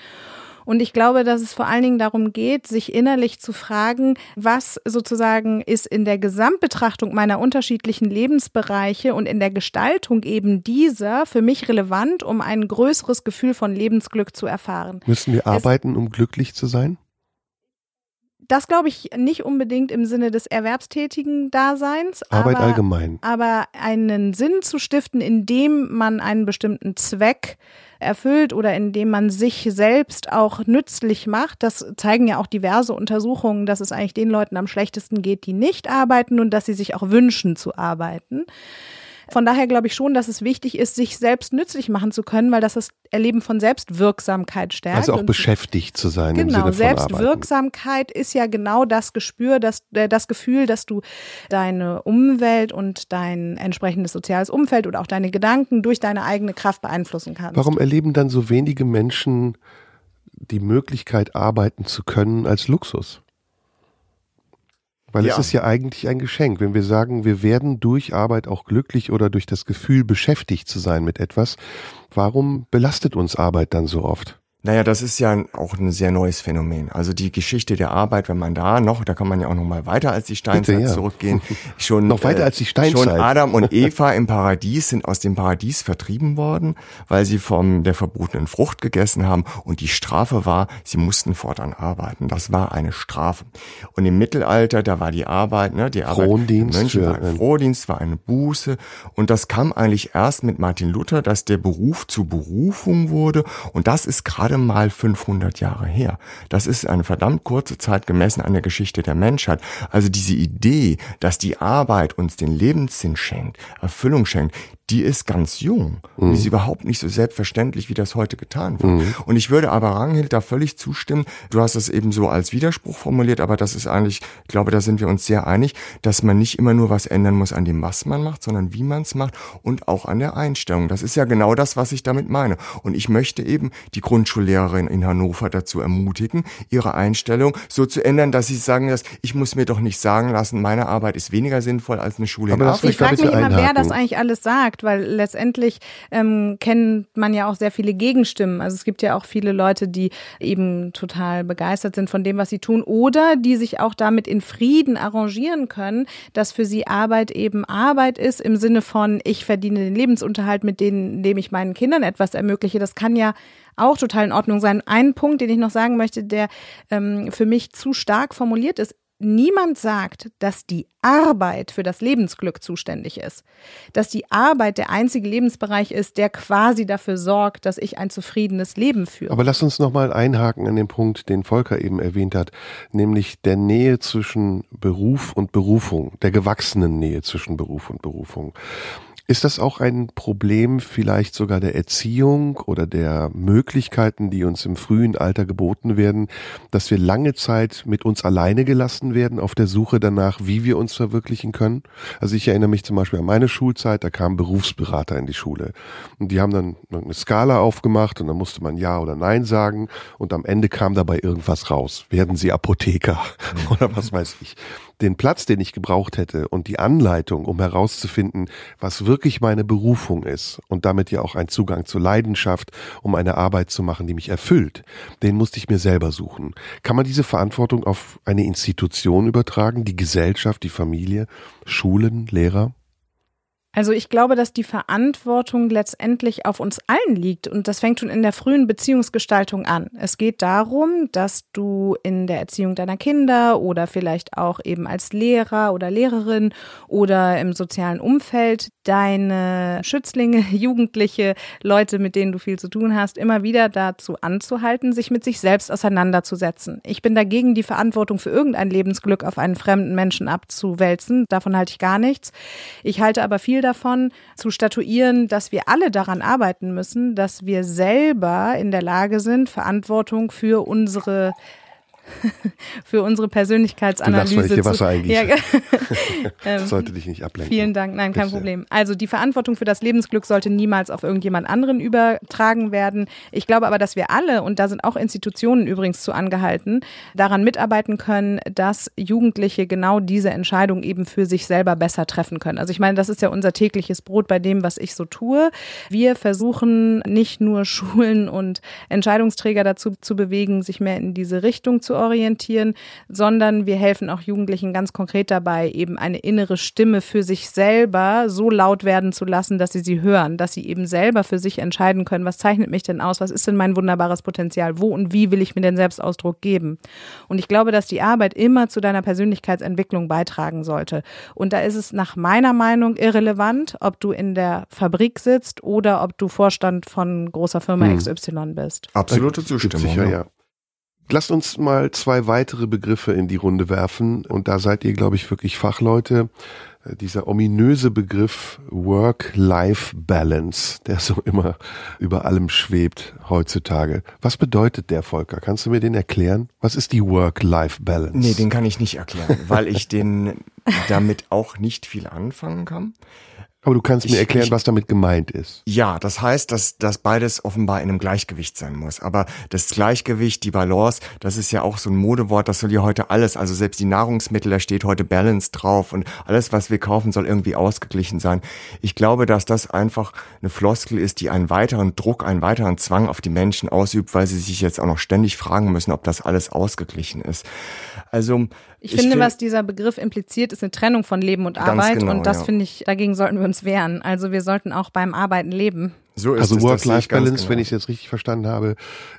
Und ich glaube, dass es vor allen Dingen darum geht, sich innerlich zu fragen, was sozusagen ist in der Gesamtbetrachtung meiner unterschiedlichen Lebensbereiche und in der Gestaltung eben dieser für mich relevant, um ein größeres Gefühl von Lebensglück zu erfahren. Müssen wir arbeiten, es, um glücklich zu sein? Das glaube ich nicht unbedingt im Sinne des erwerbstätigen Daseins. Arbeit aber, allgemein. Aber einen Sinn zu stiften, indem man einen bestimmten Zweck erfüllt oder indem man sich selbst auch nützlich macht. Das zeigen ja auch diverse Untersuchungen, dass es eigentlich den Leuten am schlechtesten geht, die nicht arbeiten und dass sie sich auch wünschen zu arbeiten. Von daher glaube ich schon, dass es wichtig ist, sich selbst nützlich machen zu können, weil das das Erleben von Selbstwirksamkeit stärkt. Also auch beschäftigt zu sein genau, im Sinne von Selbstwirksamkeit ist ja genau das Gespür, das, äh, das Gefühl, dass du deine Umwelt und dein entsprechendes soziales Umfeld oder auch deine Gedanken durch deine eigene Kraft beeinflussen kannst. Warum erleben dann so wenige Menschen die Möglichkeit, arbeiten zu können als Luxus? Weil ja. es ist ja eigentlich ein Geschenk, wenn wir sagen, wir werden durch Arbeit auch glücklich oder durch das Gefühl beschäftigt zu sein mit etwas. Warum belastet uns Arbeit dann so oft? Naja, das ist ja auch ein sehr neues Phänomen. Also die Geschichte der Arbeit, wenn man da noch, da kann man ja auch noch mal weiter als die Steinzeit Bitte, ja. zurückgehen. Schon noch weiter äh, als die Steinzeit. Schon Adam und Eva im Paradies sind aus dem Paradies vertrieben worden, weil sie von der verbotenen Frucht gegessen haben. Und die Strafe war, sie mussten fortan arbeiten. Das war eine Strafe. Und im Mittelalter, da war die Arbeit, ne, die Arbeit Frondienst Mönche war ein Frohdienst, war eine Buße. Und das kam eigentlich erst mit Martin Luther, dass der Beruf zu Berufung wurde. Und das ist gerade gerade mal 500 Jahre her. Das ist eine verdammt kurze Zeit gemessen an der Geschichte der Menschheit. Also diese Idee, dass die Arbeit uns den Lebenssinn schenkt, Erfüllung schenkt, die ist ganz jung. Mhm. Die ist überhaupt nicht so selbstverständlich, wie das heute getan wird. Mhm. Und ich würde aber Ranghild da völlig zustimmen. Du hast es eben so als Widerspruch formuliert, aber das ist eigentlich, ich glaube, da sind wir uns sehr einig, dass man nicht immer nur was ändern muss an dem, was man macht, sondern wie man es macht und auch an der Einstellung. Das ist ja genau das, was ich damit meine. Und ich möchte eben die Grundschullehrerin in Hannover dazu ermutigen, ihre Einstellung so zu ändern, dass sie sagen, dass ich muss mir doch nicht sagen lassen, meine Arbeit ist weniger sinnvoll als eine Schule aber in Afrika. Ich frage mich immer, wer das eigentlich alles sagt sagt, weil letztendlich ähm, kennt man ja auch sehr viele Gegenstimmen. Also es gibt ja auch viele Leute, die eben total begeistert sind von dem, was sie tun oder die sich auch damit in Frieden arrangieren können, dass für sie Arbeit eben Arbeit ist im Sinne von, ich verdiene den Lebensunterhalt, mit denen, indem ich meinen Kindern etwas ermögliche. Das kann ja auch total in Ordnung sein. Ein Punkt, den ich noch sagen möchte, der ähm, für mich zu stark formuliert ist, niemand sagt, dass die Arbeit für das Lebensglück zuständig ist. Dass die Arbeit der einzige Lebensbereich ist, der quasi dafür sorgt, dass ich ein zufriedenes Leben führe. Aber lass uns nochmal einhaken an den Punkt, den Volker eben erwähnt hat, nämlich der Nähe zwischen Beruf und Berufung, der gewachsenen Nähe zwischen Beruf und Berufung. Ist das auch ein Problem vielleicht sogar der Erziehung oder der Möglichkeiten, die uns im frühen Alter geboten werden, dass wir lange Zeit mit uns alleine gelassen werden auf der Suche danach, wie wir uns verwirklichen können? Also ich erinnere mich zum Beispiel an meine Schulzeit, da kamen Berufsberater in die Schule und die haben dann eine Skala aufgemacht und dann musste man Ja oder Nein sagen und am Ende kam dabei irgendwas raus. Werden Sie Apotheker oder was weiß ich den Platz, den ich gebraucht hätte und die Anleitung, um herauszufinden, was wirklich meine Berufung ist und damit ja auch ein Zugang zur Leidenschaft, um eine Arbeit zu machen, die mich erfüllt, den musste ich mir selber suchen. Kann man diese Verantwortung auf eine Institution übertragen, die Gesellschaft, die Familie, Schulen, Lehrer? Also ich glaube, dass die Verantwortung letztendlich auf uns allen liegt und das fängt schon in der frühen Beziehungsgestaltung an. Es geht darum, dass du in der Erziehung deiner Kinder oder vielleicht auch eben als Lehrer oder Lehrerin oder im sozialen Umfeld deine Schützlinge, Jugendliche, Leute, mit denen du viel zu tun hast, immer wieder dazu anzuhalten, sich mit sich selbst auseinanderzusetzen. Ich bin dagegen, die Verantwortung für irgendein Lebensglück auf einen fremden Menschen abzuwälzen. Davon halte ich gar nichts. Ich halte aber viel davon, zu statuieren, dass wir alle daran arbeiten müssen, dass wir selber in der Lage sind, Verantwortung für unsere für unsere Persönlichkeitsanalyse. Du ich dir Wasser eingieße. Ja. ähm, sollte dich nicht ablenken. Vielen Dank, nein, kein Bitte. Problem. Also die Verantwortung für das Lebensglück sollte niemals auf irgendjemand anderen übertragen werden. Ich glaube aber, dass wir alle, und da sind auch Institutionen übrigens zu angehalten, daran mitarbeiten können, dass Jugendliche genau diese Entscheidung eben für sich selber besser treffen können. Also ich meine, das ist ja unser tägliches Brot bei dem, was ich so tue. Wir versuchen nicht nur Schulen und Entscheidungsträger dazu zu bewegen, sich mehr in diese Richtung zu orientieren, sondern wir helfen auch Jugendlichen ganz konkret dabei, eben eine innere Stimme für sich selber so laut werden zu lassen, dass sie sie hören, dass sie eben selber für sich entscheiden können, was zeichnet mich denn aus, was ist denn mein wunderbares Potenzial, wo und wie will ich mir den Selbstausdruck geben. Und ich glaube, dass die Arbeit immer zu deiner Persönlichkeitsentwicklung beitragen sollte. Und da ist es nach meiner Meinung irrelevant, ob du in der Fabrik sitzt oder ob du Vorstand von großer Firma hm. XY bist. Absolute Zustimmung. Sicher, ja. Lasst uns mal zwei weitere Begriffe in die Runde werfen. Und da seid ihr, glaube ich, wirklich Fachleute. Äh, dieser ominöse Begriff Work-Life-Balance, der so immer über allem schwebt heutzutage. Was bedeutet der, Volker? Kannst du mir den erklären? Was ist die Work-Life-Balance? Nee, den kann ich nicht erklären, weil ich den damit auch nicht viel anfangen kann. Aber du kannst mir ich, erklären, ich, was damit gemeint ist. Ja, das heißt, dass, dass beides offenbar in einem Gleichgewicht sein muss. Aber das Gleichgewicht, die Balance, das ist ja auch so ein Modewort, das soll ja heute alles, also selbst die Nahrungsmittel, da steht heute Balance drauf und alles, was wir kaufen, soll irgendwie ausgeglichen sein. Ich glaube, dass das einfach eine Floskel ist, die einen weiteren Druck, einen weiteren Zwang auf die Menschen ausübt, weil sie sich jetzt auch noch ständig fragen müssen, ob das alles ausgeglichen ist. Also ich, ich finde, find, was dieser Begriff impliziert, ist eine Trennung von Leben und Arbeit. Genau, und das ja. finde ich, dagegen sollten wir uns wehren. Also wir sollten auch beim Arbeiten leben. So ist also Work-Life-Balance, genau. wenn ich es jetzt richtig verstanden habe,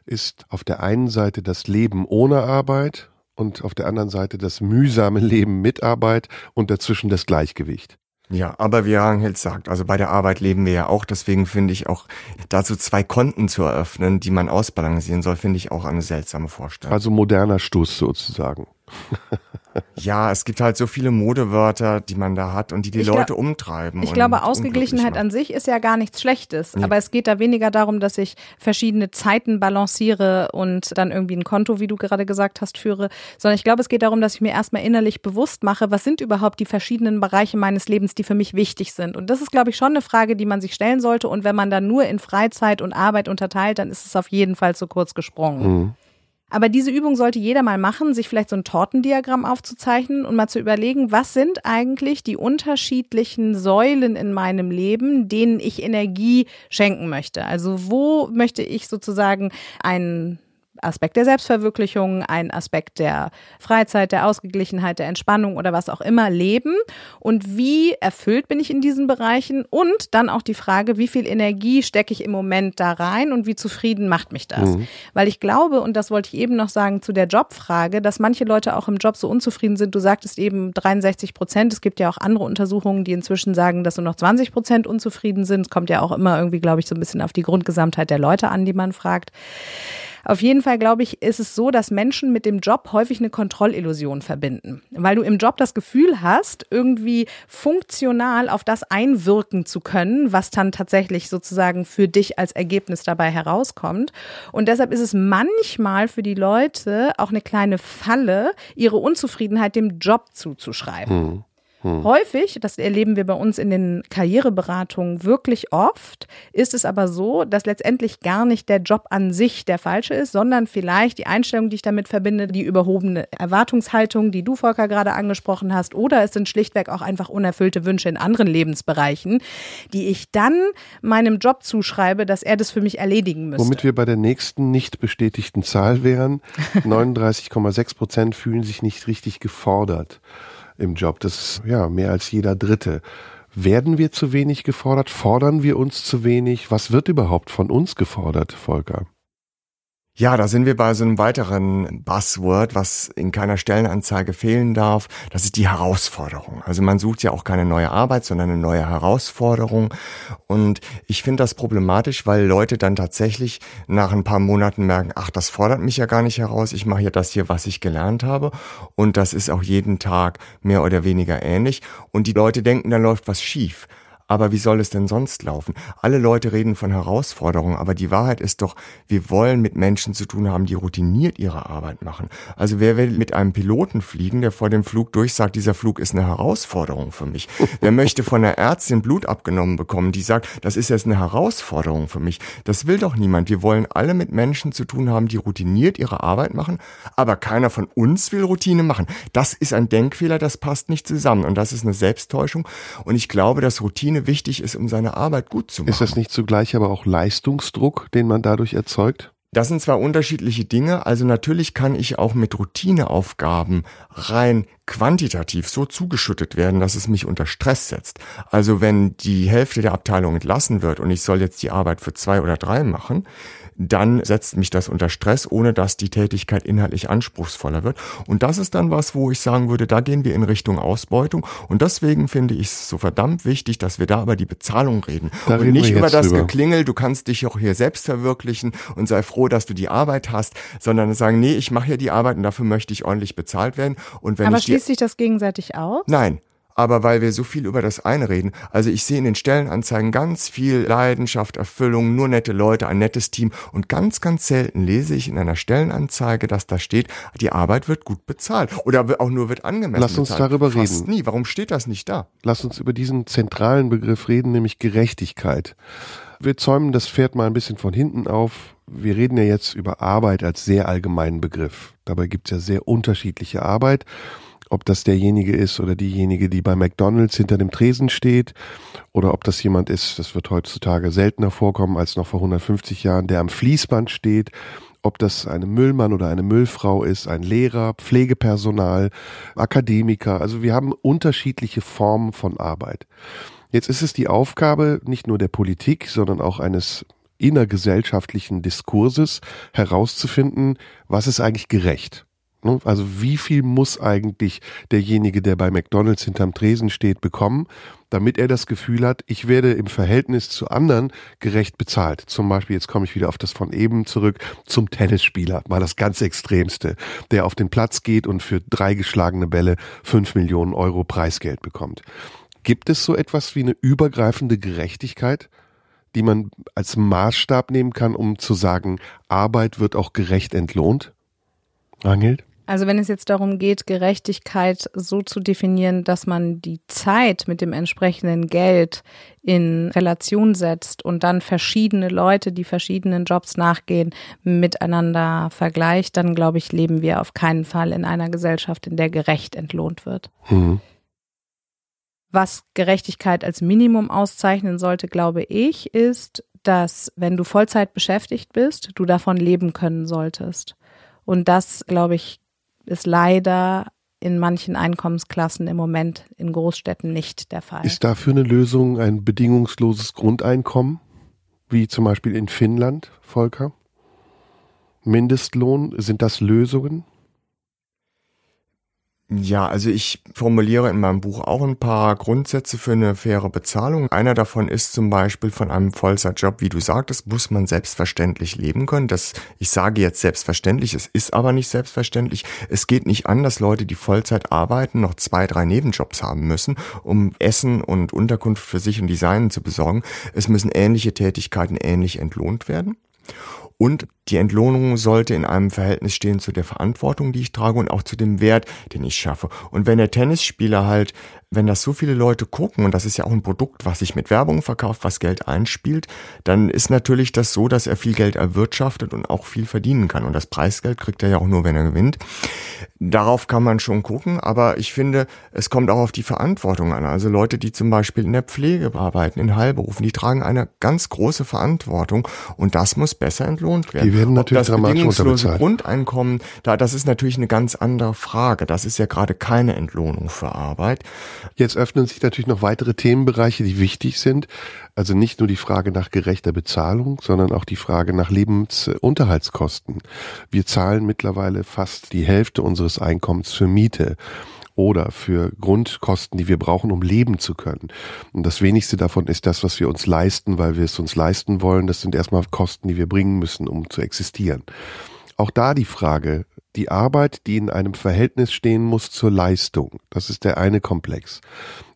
ist auf der einen Seite das Leben ohne Arbeit und auf der anderen Seite das mühsame Leben mit Arbeit und dazwischen das Gleichgewicht. Ja, aber wie Rangel sagt, also bei der Arbeit leben wir ja auch, deswegen finde ich auch, dazu zwei Konten zu eröffnen, die man ausbalancieren soll, finde ich auch eine seltsame Vorstellung. Also moderner Stoß sozusagen. ja, es gibt halt so viele Modewörter, die man da hat und die die ich Leute glaub, umtreiben. Ich glaube, Ausgeglichenheit an sich ist ja gar nichts Schlechtes. Nee. Aber es geht da weniger darum, dass ich verschiedene Zeiten balanciere und dann irgendwie ein Konto, wie du gerade gesagt hast, führe, sondern ich glaube, es geht darum, dass ich mir erstmal innerlich bewusst mache, was sind überhaupt die verschiedenen Bereiche meines Lebens, die für mich wichtig sind. Und das ist, glaube ich, schon eine Frage, die man sich stellen sollte. Und wenn man dann nur in Freizeit und Arbeit unterteilt, dann ist es auf jeden Fall zu kurz gesprungen. Mhm. Aber diese Übung sollte jeder mal machen, sich vielleicht so ein Tortendiagramm aufzuzeichnen und mal zu überlegen, was sind eigentlich die unterschiedlichen Säulen in meinem Leben, denen ich Energie schenken möchte. Also wo möchte ich sozusagen einen Aspekt der Selbstverwirklichung, ein Aspekt der Freizeit, der Ausgeglichenheit, der Entspannung oder was auch immer leben und wie erfüllt bin ich in diesen Bereichen und dann auch die Frage, wie viel Energie stecke ich im Moment da rein und wie zufrieden macht mich das? Mhm. Weil ich glaube, und das wollte ich eben noch sagen zu der Jobfrage, dass manche Leute auch im Job so unzufrieden sind. Du sagtest eben 63 Prozent. Es gibt ja auch andere Untersuchungen, die inzwischen sagen, dass nur noch 20 Prozent unzufrieden sind. Es kommt ja auch immer irgendwie, glaube ich, so ein bisschen auf die Grundgesamtheit der Leute an, die man fragt. Auf jeden Fall, glaube ich, ist es so, dass Menschen mit dem Job häufig eine Kontrollillusion verbinden. Weil du im Job das Gefühl hast, irgendwie funktional auf das einwirken zu können, was dann tatsächlich sozusagen für dich als Ergebnis dabei herauskommt. Und deshalb ist es manchmal für die Leute auch eine kleine Falle, ihre Unzufriedenheit dem Job zuzuschreiben. Hm. Hm. Häufig, das erleben wir bei uns in den Karriereberatungen wirklich oft, ist es aber so, dass letztendlich gar nicht der Job an sich der falsche ist, sondern vielleicht die Einstellung, die ich damit verbinde, die überhobene Erwartungshaltung, die du, Volker, gerade angesprochen hast, oder es sind schlichtweg auch einfach unerfüllte Wünsche in anderen Lebensbereichen, die ich dann meinem Job zuschreibe, dass er das für mich erledigen müsste. Womit wir bei der nächsten nicht bestätigten Zahl wären, 39,6 Prozent fühlen sich nicht richtig gefordert im Job. Das ist ja mehr als jeder Dritte. Werden wir zu wenig gefordert? Fordern wir uns zu wenig? Was wird überhaupt von uns gefordert, Volker? Ja, da sind wir bei so einem weiteren Buzzword, was in keiner Stellenanzeige fehlen darf. Das ist die Herausforderung. Also man sucht ja auch keine neue Arbeit, sondern eine neue Herausforderung. Und ich finde das problematisch, weil Leute dann tatsächlich nach ein paar Monaten merken, ach, das fordert mich ja gar nicht heraus. Ich mache ja das hier, was ich gelernt habe. Und das ist auch jeden Tag mehr oder weniger ähnlich. Und die Leute denken, da läuft was schief. Aber wie soll es denn sonst laufen? Alle Leute reden von Herausforderungen, aber die Wahrheit ist doch, wir wollen mit Menschen zu tun haben, die routiniert ihre Arbeit machen. Also wer will mit einem Piloten fliegen, der vor dem Flug durchsagt, dieser Flug ist eine Herausforderung für mich? wer möchte von einer Ärztin Blut abgenommen bekommen, die sagt, das ist jetzt eine Herausforderung für mich? Das will doch niemand. Wir wollen alle mit Menschen zu tun haben, die routiniert ihre Arbeit machen, aber keiner von uns will Routine machen. Das ist ein Denkfehler, das passt nicht zusammen und das ist eine Selbsttäuschung und ich glaube, dass Routine Routine wichtig ist, um seine Arbeit gut zu machen. Ist das nicht zugleich aber auch Leistungsdruck, den man dadurch erzeugt? Das sind zwar unterschiedliche Dinge, also natürlich kann ich auch mit Routineaufgaben rein quantitativ so zugeschüttet werden, dass es mich unter Stress setzt. Also wenn die Hälfte der Abteilung entlassen wird und ich soll jetzt die Arbeit für zwei oder drei machen, dann setzt mich das unter Stress, ohne dass die Tätigkeit inhaltlich anspruchsvoller wird. Und das ist dann was, wo ich sagen würde, da gehen wir in Richtung Ausbeutung. Und deswegen finde ich es so verdammt wichtig, dass wir da über die Bezahlung reden Da und reden nicht über das drüber. Geklingel, du kannst dich auch hier selbst verwirklichen und sei froh, dass du die Arbeit hast, sondern sagen, nee, ich mache hier die Arbeit und dafür möchte ich ordentlich bezahlt werden. Und wenn Aber schließt sich das gegenseitig aus? Nein. Aber weil wir so viel über das eine reden, also ich sehe in den Stellenanzeigen ganz viel Leidenschaft, Erfüllung, nur nette Leute, ein nettes Team und ganz, ganz selten lese ich in einer Stellenanzeige, dass da steht, die Arbeit wird gut bezahlt oder auch nur wird angemessen Lass uns bezahlt. darüber Fast reden. nie. Warum steht das nicht da? Lass uns über diesen zentralen Begriff reden, nämlich Gerechtigkeit. Wir zäumen das Pferd mal ein bisschen von hinten auf. Wir reden ja jetzt über Arbeit als sehr allgemeinen Begriff. Dabei gibt es ja sehr unterschiedliche Arbeit. Ob das derjenige ist oder diejenige, die bei McDonalds hinter dem Tresen steht, oder ob das jemand ist, das wird heutzutage seltener vorkommen als noch vor 150 Jahren, der am Fließband steht, ob das eine Müllmann oder eine Müllfrau ist, ein Lehrer, Pflegepersonal, Akademiker. Also wir haben unterschiedliche Formen von Arbeit. Jetzt ist es die Aufgabe nicht nur der Politik, sondern auch eines innergesellschaftlichen Diskurses herauszufinden, was ist eigentlich gerecht. Ne? Also wie viel muss eigentlich derjenige, der bei McDonald's hinterm Tresen steht, bekommen, damit er das Gefühl hat, ich werde im Verhältnis zu anderen gerecht bezahlt. Zum Beispiel, jetzt komme ich wieder auf das von eben zurück, zum Tennisspieler, mal das ganz Extremste, der auf den Platz geht und für drei geschlagene Bälle fünf Millionen Euro Preisgeld bekommt. Gibt es so etwas wie eine übergreifende Gerechtigkeit, die man als Maßstab nehmen kann, um zu sagen, Arbeit wird auch gerecht entlohnt? Rangelt? Also wenn es jetzt darum geht, Gerechtigkeit so zu definieren, dass man die Zeit mit dem entsprechenden Geld in Relation setzt und dann verschiedene Leute, die verschiedenen Jobs nachgehen, miteinander vergleicht, dann glaube ich, leben wir auf keinen Fall in einer Gesellschaft, in der gerecht entlohnt wird. Mhm. Was Gerechtigkeit als Minimum auszeichnen sollte, glaube ich, ist, dass wenn du Vollzeit beschäftigt bist, du davon leben können solltest. Und das, glaube ich, ist leider in manchen Einkommensklassen im Moment in Großstädten nicht der Fall. Ist dafür eine Lösung ein bedingungsloses Grundeinkommen, wie zum Beispiel in Finnland, Volker? Mindestlohn, sind das Lösungen? Ja, also ich formuliere in meinem Buch auch ein paar Grundsätze für eine faire Bezahlung. Einer davon ist zum Beispiel von einem Vollzeitjob, wie du sagtest, muss man selbstverständlich leben können. Das, ich sage jetzt selbstverständlich, es ist aber nicht selbstverständlich. Es geht nicht an, dass Leute, die Vollzeit arbeiten, noch zwei, drei Nebenjobs haben müssen, um Essen und Unterkunft für sich und die Seinen zu besorgen. Es müssen ähnliche Tätigkeiten ähnlich entlohnt werden. Und die Entlohnung sollte in einem Verhältnis stehen zu der Verantwortung, die ich trage und auch zu dem Wert, den ich schaffe. Und wenn der Tennisspieler halt, wenn das so viele Leute gucken, und das ist ja auch ein Produkt, was sich mit Werbung verkauft, was Geld einspielt, dann ist natürlich das so, dass er viel Geld erwirtschaftet und auch viel verdienen kann. Und das Preisgeld kriegt er ja auch nur, wenn er gewinnt. Darauf kann man schon gucken, aber ich finde, es kommt auch auf die Verantwortung an. Also Leute, die zum Beispiel in der Pflege arbeiten, in Heilberufen, die tragen eine ganz große Verantwortung und das muss besser entlohnt werden. Die werden natürlich Ob das dramatisch bedingungslose. Grundeinkommen, da, das ist natürlich eine ganz andere Frage. Das ist ja gerade keine Entlohnung für Arbeit. Jetzt öffnen sich natürlich noch weitere Themenbereiche, die wichtig sind. Also nicht nur die Frage nach gerechter Bezahlung, sondern auch die Frage nach Lebensunterhaltskosten. Wir zahlen mittlerweile fast die Hälfte unseres Einkommens für Miete oder für Grundkosten, die wir brauchen, um leben zu können. Und das wenigste davon ist das, was wir uns leisten, weil wir es uns leisten wollen. Das sind erstmal Kosten, die wir bringen müssen, um zu existieren. Auch da die Frage, die Arbeit, die in einem Verhältnis stehen muss zur Leistung. Das ist der eine Komplex.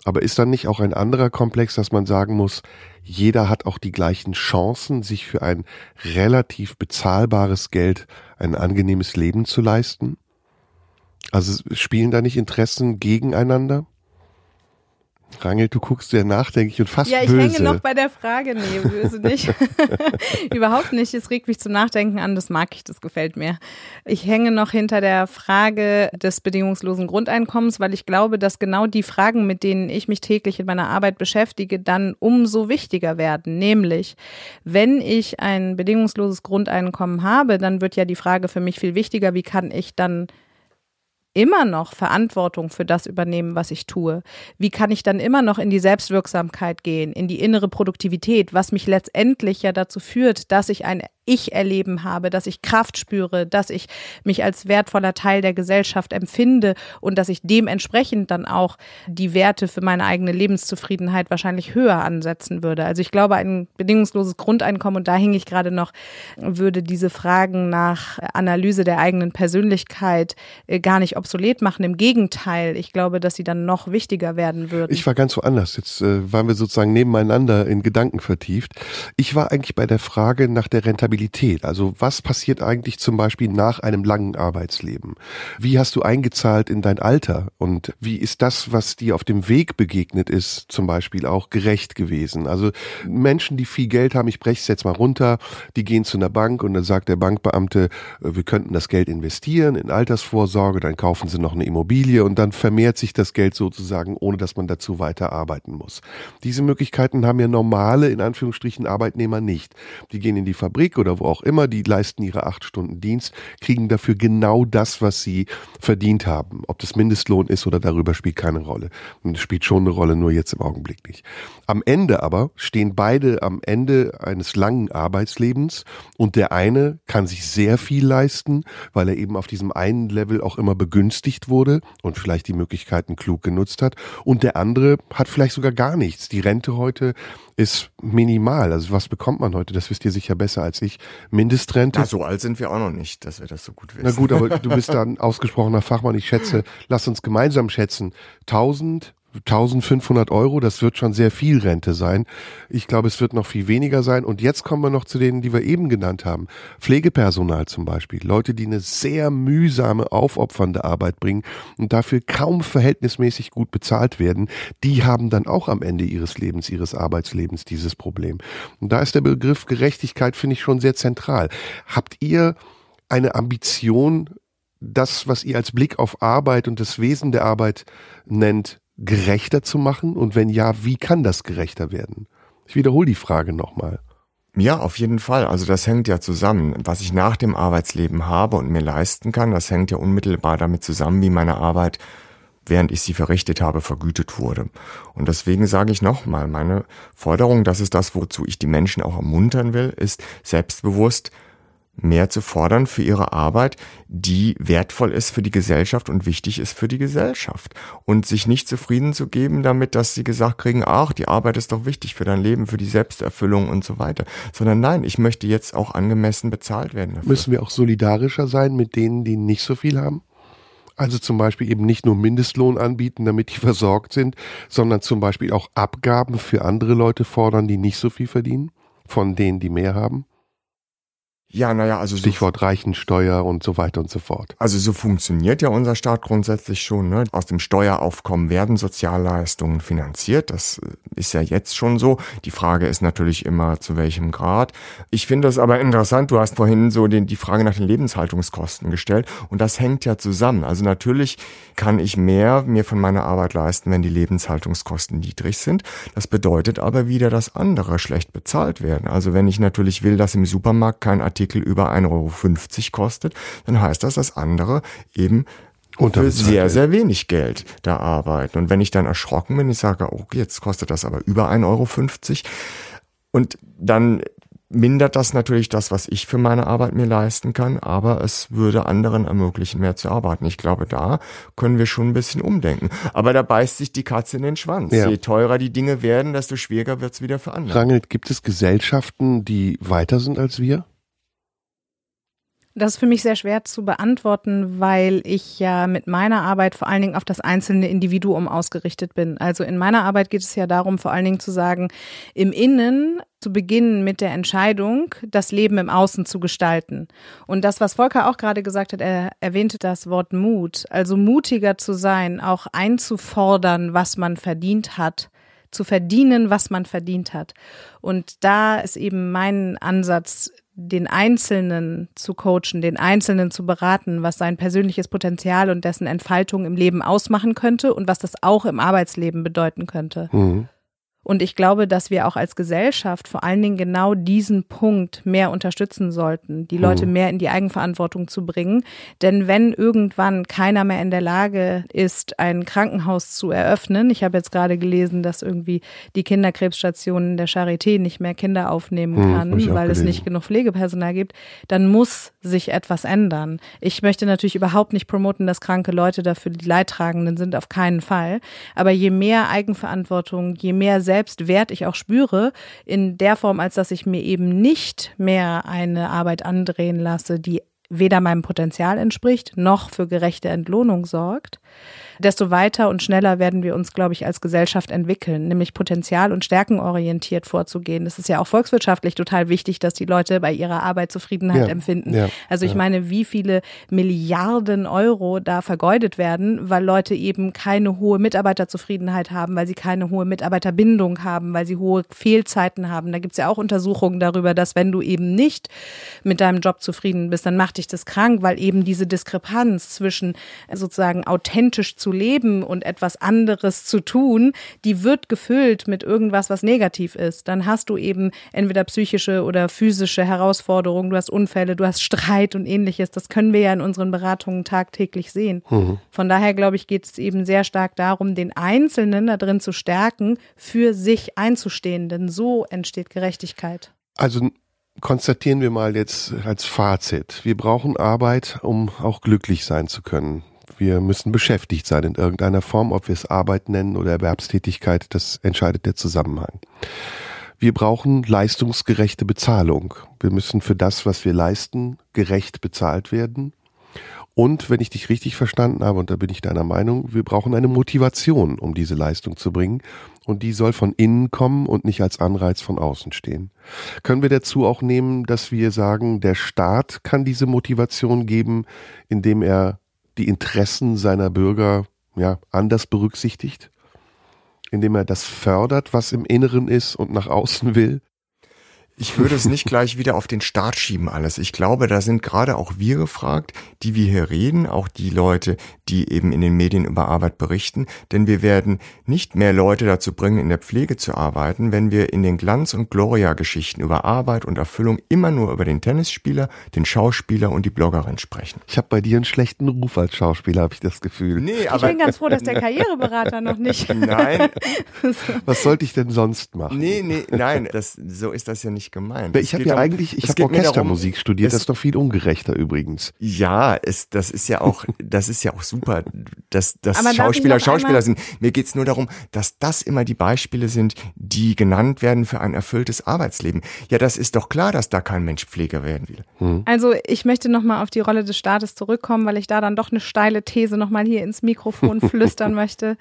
Aber ist dann nicht auch ein anderer Komplex, dass man sagen muss, jeder hat auch die gleichen Chancen, sich für ein relativ bezahlbares Geld ein angenehmes Leben zu leisten? Also spielen da nicht Interessen gegeneinander? Rangel, du guckst sehr nachdenklich und fast ja, ich böse. hänge noch bei der Frage. Nee, böse nicht. Überhaupt nicht. Es regt mich zum Nachdenken an. Das mag ich, das gefällt mir. Ich hänge noch hinter der Frage des bedingungslosen Grundeinkommens, weil ich glaube, dass genau die Fragen, mit denen ich mich täglich in meiner Arbeit beschäftige, dann umso wichtiger werden. Nämlich, wenn ich ein bedingungsloses Grundeinkommen habe, dann wird ja die Frage für mich viel wichtiger, wie kann ich dann immer noch Verantwortung für das übernehmen, was ich tue? Wie kann ich dann immer noch in die Selbstwirksamkeit gehen, in die innere Produktivität, was mich letztendlich ja dazu führt, dass ich ein Ich-Erleben habe, dass ich Kraft spüre, dass ich mich als wertvoller Teil der Gesellschaft empfinde und dass ich dementsprechend dann auch die Werte für meine eigene Lebenszufriedenheit wahrscheinlich höher ansetzen würde. Also ich glaube, ein bedingungsloses Grundeinkommen, und da hing ich gerade noch, würde diese Fragen nach Analyse der eigenen Persönlichkeit äh, gar nicht obsolet machen. Im Gegenteil, ich glaube, dass sie dann noch wichtiger werden würden. Ich war ganz woanders. Jetzt äh, waren wir sozusagen nebeneinander in Gedanken vertieft. Ich war eigentlich bei der Frage nach der Rentabilität. Also was passiert eigentlich zum Beispiel nach einem langen Arbeitsleben? Wie hast du eingezahlt in dein Alter? Und wie ist das, was dir auf dem Weg begegnet ist, zum Beispiel auch gerecht gewesen? Also Menschen, die viel Geld haben, ich breche es jetzt mal runter, die gehen zu einer Bank und dann sagt der Bankbeamte, äh, wir könnten das Geld investieren in Altersvorsorge, dann kaufen kaufen sie noch eine Immobilie und dann vermehrt sich das Geld sozusagen, ohne dass man dazu weiter arbeiten muss. Diese Möglichkeiten haben ja normale, in Anführungsstrichen, Arbeitnehmer nicht. Die gehen in die Fabrik oder wo auch immer, die leisten ihre acht Stunden Dienst, kriegen dafür genau das, was sie verdient haben. Ob das Mindestlohn ist oder darüber spielt keine Rolle. Und es spielt schon eine Rolle, nur jetzt im Augenblick nicht. Am Ende aber stehen beide am Ende eines langen Arbeitslebens und der eine kann sich sehr viel leisten, weil er eben auf diesem einen Level auch immer begünstigt wurde und vielleicht die Möglichkeiten klug genutzt hat. Und der andere hat vielleicht sogar gar nichts. Die Rente heute ist minimal. Also was bekommt man heute? Das wisst ihr sicher besser als ich. Mindestrente. Na, so alt sind wir auch noch nicht, dass wir das so gut wissen. Na gut, aber du bist da ein ausgesprochener Fachmann. Ich schätze, lass uns gemeinsam schätzen. 1000 1500 Euro, das wird schon sehr viel Rente sein. Ich glaube, es wird noch viel weniger sein. Und jetzt kommen wir noch zu denen, die wir eben genannt haben. Pflegepersonal zum Beispiel. Leute, die eine sehr mühsame, aufopfernde Arbeit bringen und dafür kaum verhältnismäßig gut bezahlt werden. Die haben dann auch am Ende ihres Lebens, ihres Arbeitslebens dieses Problem. Und da ist der Begriff Gerechtigkeit, finde ich, schon sehr zentral. Habt ihr eine Ambition, das, was ihr als Blick auf Arbeit und das Wesen der Arbeit nennt, gerechter zu machen? Und wenn ja, wie kann das gerechter werden? Ich wiederhole die Frage nochmal. Ja, auf jeden Fall. Also das hängt ja zusammen. Was ich nach dem Arbeitsleben habe und mir leisten kann, das hängt ja unmittelbar damit zusammen, wie meine Arbeit, während ich sie verrichtet habe, vergütet wurde. Und deswegen sage ich nochmal, meine Forderung, das ist das, wozu ich die Menschen auch ermuntern will, ist selbstbewusst mehr zu fordern für ihre Arbeit, die wertvoll ist für die Gesellschaft und wichtig ist für die Gesellschaft. Und sich nicht zufrieden zu geben damit, dass sie gesagt kriegen, ach, die Arbeit ist doch wichtig für dein Leben, für die Selbsterfüllung und so weiter. Sondern nein, ich möchte jetzt auch angemessen bezahlt werden. Dafür. Müssen wir auch solidarischer sein mit denen, die nicht so viel haben? Also zum Beispiel eben nicht nur Mindestlohn anbieten, damit die versorgt sind, sondern zum Beispiel auch Abgaben für andere Leute fordern, die nicht so viel verdienen, von denen, die mehr haben? Ja, naja, also Stichwort so, Reichensteuer und so weiter und so fort. Also so funktioniert ja unser Staat grundsätzlich schon. Ne? Aus dem Steueraufkommen werden Sozialleistungen finanziert. Das äh, ist ja jetzt schon so. Die Frage ist natürlich immer, zu welchem Grad. Ich finde das aber interessant. Du hast vorhin so den, die Frage nach den Lebenshaltungskosten gestellt und das hängt ja zusammen. Also natürlich kann ich mehr mir von meiner Arbeit leisten, wenn die Lebenshaltungskosten niedrig sind. Das bedeutet aber wieder, dass andere schlecht bezahlt werden. Also wenn ich natürlich will, dass im Supermarkt kein Artikel Artikel über 1,50 Euro kostet, dann heißt das, dass andere eben für sehr, sehr wenig Geld da arbeiten. Und wenn ich dann erschrocken bin, ich sage, okay, jetzt kostet das aber über 1,50 Euro. Und dann mindert das natürlich das, was ich für meine Arbeit mir leisten kann, aber es würde anderen ermöglichen, mehr zu arbeiten. Ich glaube, da können wir schon ein bisschen umdenken. Aber da beißt sich die Katze in den Schwanz. Ja. Je teurer die Dinge werden, desto schwieriger wird es wieder für andere. Rangelt, gibt es Gesellschaften, die weiter sind als wir? Das ist für mich sehr schwer zu beantworten, weil ich ja mit meiner Arbeit vor allen Dingen auf das einzelne Individuum ausgerichtet bin. Also in meiner Arbeit geht es ja darum, vor allen Dingen zu sagen, im Innen zu beginnen mit der Entscheidung, das Leben im Außen zu gestalten. Und das, was Volker auch gerade gesagt hat, er erwähnte das Wort Mut. Also mutiger zu sein, auch einzufordern, was man verdient hat zu verdienen, was man verdient hat. Und da ist eben mein Ansatz, den Einzelnen zu coachen, den Einzelnen zu beraten, was sein persönliches Potenzial und dessen Entfaltung im Leben ausmachen könnte und was das auch im Arbeitsleben bedeuten könnte. Mhm. Und ich glaube, dass wir auch als Gesellschaft vor allen Dingen genau diesen Punkt mehr unterstützen sollten, die Leute hm. mehr in die Eigenverantwortung zu bringen. Denn wenn irgendwann keiner mehr in der Lage ist, ein Krankenhaus zu eröffnen, ich habe jetzt gerade gelesen, dass irgendwie die Kinderkrebsstation der Charité nicht mehr Kinder aufnehmen hm, kann, hm, weil es nicht genug Pflegepersonal gibt, dann muss sich etwas ändern. Ich möchte natürlich überhaupt nicht promoten, dass kranke Leute dafür die Leidtragenden sind, auf keinen Fall. Aber je mehr Eigenverantwortung, je mehr Selbstwert ich auch spüre, in der Form, als dass ich mir eben nicht mehr eine Arbeit andrehen lasse, die weder meinem Potenzial entspricht, noch für gerechte Entlohnung sorgt, desto weiter und schneller werden wir uns, glaube ich, als Gesellschaft entwickeln, nämlich potenzial- und stärkenorientiert vorzugehen. Das ist ja auch volkswirtschaftlich total wichtig, dass die Leute bei ihrer Arbeit Zufriedenheit ja, empfinden. Ja, also ich ja. meine, wie viele Milliarden Euro da vergeudet werden, weil Leute eben keine hohe Mitarbeiterzufriedenheit haben, weil sie keine hohe Mitarbeiterbindung haben, weil sie hohe Fehlzeiten haben. Da gibt's ja auch Untersuchungen darüber, dass wenn du eben nicht mit deinem Job zufrieden bist, dann macht dich das krank, weil eben diese Diskrepanz zwischen sozusagen authentisch zu leben und etwas anderes zu tun, die wird gefüllt mit irgendwas, was negativ ist. Dann hast du eben entweder psychische oder physische Herausforderungen, du hast Unfälle, du hast Streit und ähnliches. Das können wir ja in unseren Beratungen tagtäglich sehen. Mhm. Von daher, glaube ich, geht es eben sehr stark darum, den Einzelnen da drin zu stärken, für sich einzustehen, denn so entsteht Gerechtigkeit. Also konstatieren wir mal jetzt als Fazit. Wir brauchen Arbeit, um auch glücklich sein zu können. Wir müssen beschäftigt sein in irgendeiner Form, ob wir es Arbeit nennen oder Erwerbstätigkeit, das entscheidet der Zusammenhang. Wir brauchen leistungsgerechte Bezahlung. Wir müssen für das, was wir leisten, gerecht bezahlt werden. Und wenn ich dich richtig verstanden habe, und da bin ich deiner Meinung, wir brauchen eine Motivation, um diese Leistung zu bringen. Und die soll von innen kommen und nicht als Anreiz von außen stehen. Können wir dazu auch nehmen, dass wir sagen, der Staat kann diese Motivation geben, indem er die Interessen seiner Bürger ja, anders berücksichtigt, indem er das fördert, was im Inneren ist und nach außen will. Ich würde es nicht gleich wieder auf den Start schieben alles. Ich glaube, da sind gerade auch wir gefragt, die wir hier reden, auch die Leute, die eben in den Medien über Arbeit berichten. Denn wir werden nicht mehr Leute dazu bringen, in der Pflege zu arbeiten, wenn wir in den Glanz- und Gloria-Geschichten über Arbeit und Erfüllung immer nur über den Tennisspieler, den Schauspieler und die Bloggerin sprechen. Ich habe bei dir einen schlechten Ruf als Schauspieler, habe ich das Gefühl. Nee, aber ich bin ganz froh, dass der Karriereberater noch nicht. Nein. Was sollte ich denn sonst machen? Nee, nee, nein, das, so ist das ja nicht nicht gemeint. Ich habe ja darum, eigentlich, ich habe Orchestermusik studiert, das ist doch viel ungerechter übrigens. Ja, es, das ist ja auch, das ist ja auch super, dass, dass Schauspieler Schauspieler sind. Mir geht's nur darum, dass das immer die Beispiele sind, die genannt werden für ein erfülltes Arbeitsleben. Ja, das ist doch klar, dass da kein Mensch Pfleger werden will. Hm. Also ich möchte nochmal auf die Rolle des Staates zurückkommen, weil ich da dann doch eine steile These nochmal hier ins Mikrofon flüstern möchte.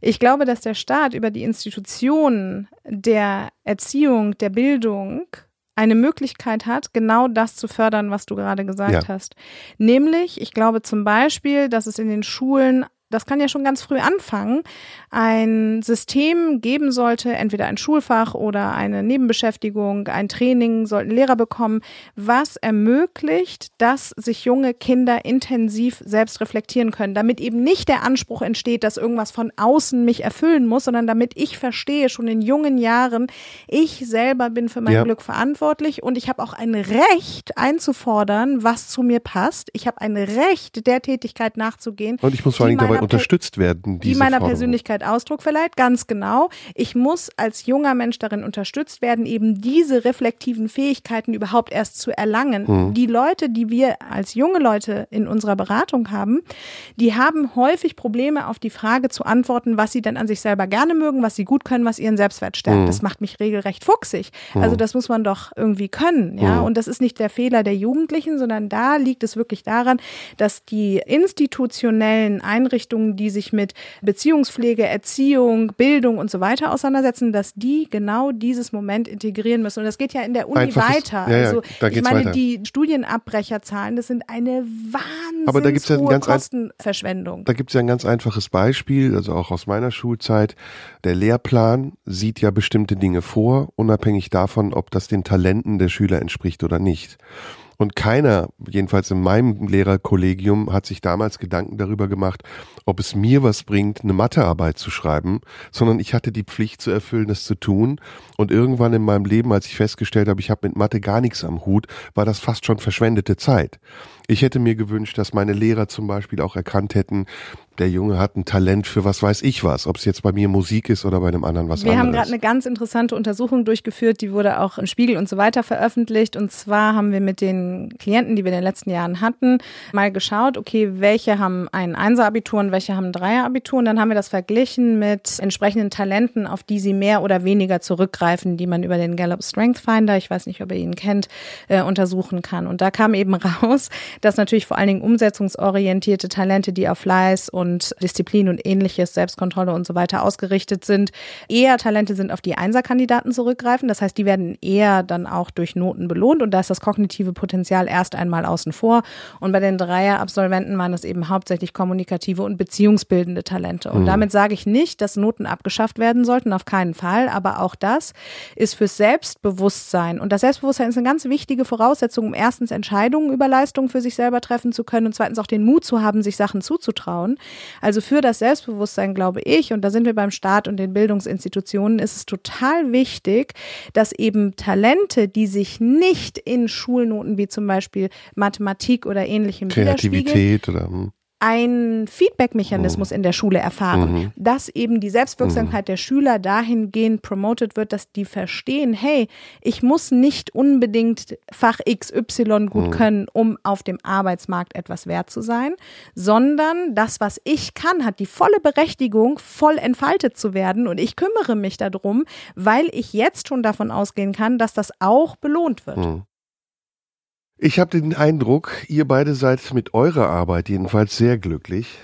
Ich glaube, dass der Staat über die Institutionen der Erziehung, der Bildung eine Möglichkeit hat, genau das zu fördern, was du gerade gesagt ja. hast. Nämlich, ich glaube zum Beispiel, dass es in den Schulen das kann ja schon ganz früh anfangen, ein System geben sollte, entweder ein Schulfach oder eine Nebenbeschäftigung, ein Training sollten Lehrer bekommen, was ermöglicht, dass sich junge Kinder intensiv selbst reflektieren können, damit eben nicht der Anspruch entsteht, dass irgendwas von außen mich erfüllen muss, sondern damit ich verstehe schon in jungen Jahren, ich selber bin für mein ja. Glück verantwortlich und ich habe auch ein Recht einzufordern, was zu mir passt. Ich habe ein Recht, der Tätigkeit nachzugehen. Und ich muss vor allem dabei unterstützt werden. die meiner Forderung. Persönlichkeit Ausdruck verleiht, ganz genau. Ich muss als junger Mensch darin unterstützt werden, eben diese reflektiven Fähigkeiten überhaupt erst zu erlangen. Hm. Die Leute, die wir als junge Leute in unserer Beratung haben, die haben häufig Probleme auf die Frage zu antworten, was sie denn an sich selber gerne mögen, was sie gut können, was ihren Selbstwert stärkt. Hm. Das macht mich regelrecht fuchsig. Hm. Also das muss man doch irgendwie können, ja. Hm. Und das ist nicht der Fehler der Jugendlichen, sondern da liegt es wirklich daran, dass die institutionellen Einrichtungen Einrichtungen, die sich mit Beziehungspflege, Erziehung, Bildung und so weiter auseinandersetzen, dass die genau dieses Moment integrieren müssen. Und das geht ja in der Uni Einfaches, weiter. Ja, ja, also ich meine, weiter. die Studienabbrecherzahlen, das sind eine wahnsinnig Aber da gibt's ja hohe ganz Kostenverschwendung. Da gibt es ja ein ganz einfaches Beispiel, also auch aus meiner Schulzeit. Der Lehrplan sieht ja bestimmte Dinge vor, unabhängig davon, ob das den Talenten der Schüler entspricht oder nicht. Und keiner, jedenfalls in meinem Lehrerkollegium, hat sich damals Gedanken darüber gemacht, ob es mir was bringt, eine Mathearbeit zu schreiben, sondern ich hatte die Pflicht zu erfüllen, das zu tun. Und irgendwann in meinem Leben, als ich festgestellt habe, ich habe mit Mathe gar nichts am Hut, war das fast schon verschwendete Zeit. Ich hätte mir gewünscht, dass meine Lehrer zum Beispiel auch erkannt hätten, der Junge hat ein Talent für was weiß ich was, ob es jetzt bei mir Musik ist oder bei einem anderen was Wir anderes. haben gerade eine ganz interessante Untersuchung durchgeführt, die wurde auch im Spiegel und so weiter veröffentlicht. Und zwar haben wir mit den Klienten, die wir in den letzten Jahren hatten, mal geschaut, okay, welche haben ein Einser-Abitur und welche haben ein Dreier-Abitur. Und dann haben wir das verglichen mit entsprechenden Talenten, auf die sie mehr oder weniger zurückgreifen, die man über den Gallup Strength Finder, ich weiß nicht, ob ihr ihn kennt, äh, untersuchen kann. Und da kam eben raus, dass natürlich vor allen Dingen umsetzungsorientierte Talente, die auf Fleiß und Disziplin und ähnliches, Selbstkontrolle und so weiter ausgerichtet sind, eher Talente sind, auf die Einserkandidaten zurückgreifen. Das heißt, die werden eher dann auch durch Noten belohnt und da ist das kognitive Potenzial erst einmal außen vor. Und bei den Dreier-Absolventen waren es eben hauptsächlich kommunikative und beziehungsbildende Talente. Und mhm. damit sage ich nicht, dass Noten abgeschafft werden sollten, auf keinen Fall. Aber auch das ist fürs Selbstbewusstsein. Und das Selbstbewusstsein ist eine ganz wichtige Voraussetzung, um erstens Entscheidungen über Leistungen für sich selber treffen zu können und zweitens auch den Mut zu haben, sich Sachen zuzutrauen. Also für das Selbstbewusstsein, glaube ich, und da sind wir beim Staat und den Bildungsinstitutionen, ist es total wichtig, dass eben Talente, die sich nicht in Schulnoten wie zum Beispiel Mathematik oder ähnlichem Kreativität oder ein Feedback-Mechanismus mhm. in der Schule erfahren, mhm. dass eben die Selbstwirksamkeit mhm. der Schüler dahingehend promoted wird, dass die verstehen, hey, ich muss nicht unbedingt Fach XY gut mhm. können, um auf dem Arbeitsmarkt etwas wert zu sein, sondern das, was ich kann, hat die volle Berechtigung, voll entfaltet zu werden und ich kümmere mich darum, weil ich jetzt schon davon ausgehen kann, dass das auch belohnt wird. Ich habe den Eindruck, ihr beide seid mit eurer Arbeit jedenfalls sehr glücklich.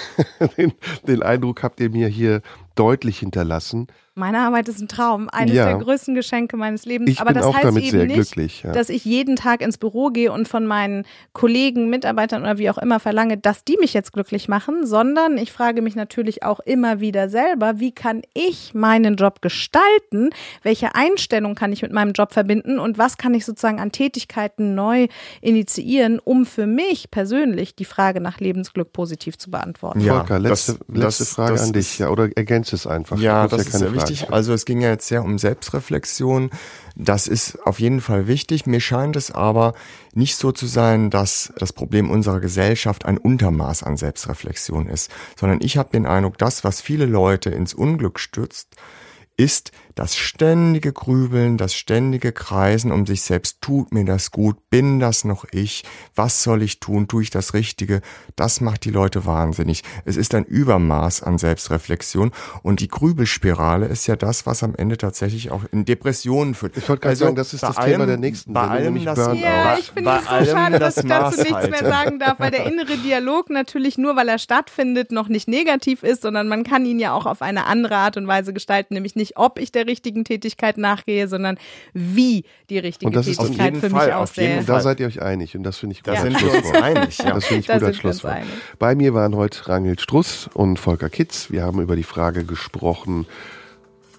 den, den Eindruck habt ihr mir hier deutlich hinterlassen. Meine Arbeit ist ein Traum, eines ja. der größten Geschenke meines Lebens. Ich Aber bin das auch heißt damit eben sehr nicht, glücklich, ja. dass ich jeden Tag ins Büro gehe und von meinen Kollegen, Mitarbeitern oder wie auch immer verlange, dass die mich jetzt glücklich machen, sondern ich frage mich natürlich auch immer wieder selber, wie kann ich meinen Job gestalten? Welche Einstellung kann ich mit meinem Job verbinden und was kann ich sozusagen an Tätigkeiten neu initiieren, um für mich persönlich die Frage nach Lebensglück positiv zu beantworten? Ja, Volker, letzte, das, letzte das, Frage das an dich, ja, oder es einfach. Ja, das ja ist sehr Frage. wichtig. Also es ging ja jetzt sehr um Selbstreflexion. Das ist auf jeden Fall wichtig. Mir scheint es aber nicht so zu sein, dass das Problem unserer Gesellschaft ein Untermaß an Selbstreflexion ist, sondern ich habe den Eindruck, das, was viele Leute ins Unglück stürzt, ist das ständige Grübeln, das ständige Kreisen um sich selbst, tut mir das gut, bin das noch ich, was soll ich tun, tue ich das Richtige, das macht die Leute wahnsinnig. Es ist ein Übermaß an Selbstreflexion. Und die Grübelspirale ist ja das, was am Ende tatsächlich auch in Depressionen führt. Ich wollte gerade also sagen, das ist das allem, Thema der nächsten bei allem das, Burnout. Ja, ich finde es so schade, dass ich dazu nichts mehr sagen darf, weil der innere Dialog natürlich nur, weil er stattfindet, noch nicht negativ ist, sondern man kann ihn ja auch auf eine andere Art und Weise gestalten, nämlich nicht, ob ich der richtigen Tätigkeit nachgehe, sondern wie die richtige Tätigkeit für Fall, mich aussähe. Da seid ihr euch einig und das finde ich gut. Da sind wir uns einig. Ja. Das finde ich gut als Schlusswort. Bei mir waren heute Rangel Struss und Volker Kitz. Wir haben über die Frage gesprochen,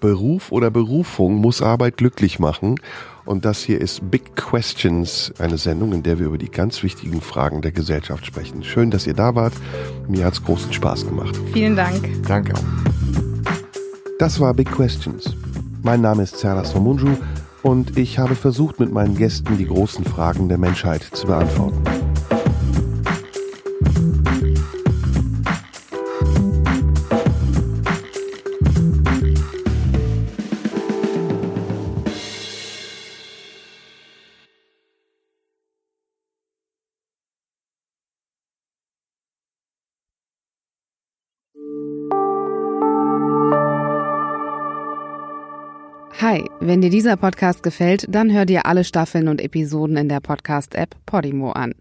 Beruf oder Berufung muss Arbeit glücklich machen. Und das hier ist Big Questions, eine Sendung, in der wir über die ganz wichtigen Fragen der Gesellschaft sprechen. Schön, dass ihr da wart. Mir hat es großen Spaß gemacht. Vielen Dank. Danke auch. Das war Big Questions. Mein Name ist Serdas Somunju und ich habe versucht, mit meinen Gästen die großen Fragen der Menschheit zu beantworten. Hi, wenn dir dieser Podcast gefällt, dann hör dir alle Staffeln und Episoden in der Podcast-App Podimo an.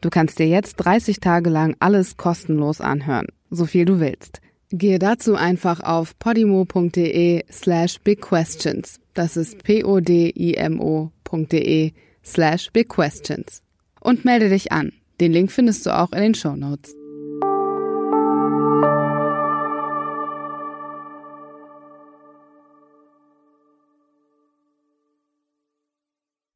Du kannst dir jetzt 30 Tage lang alles kostenlos anhören, so viel du willst. Gehe dazu einfach auf podimo.de slash bigquestions. Das ist p-o-d-i-m-o.de slash bigquestions. Und melde dich an. Den Link findest du auch in den Show Notes.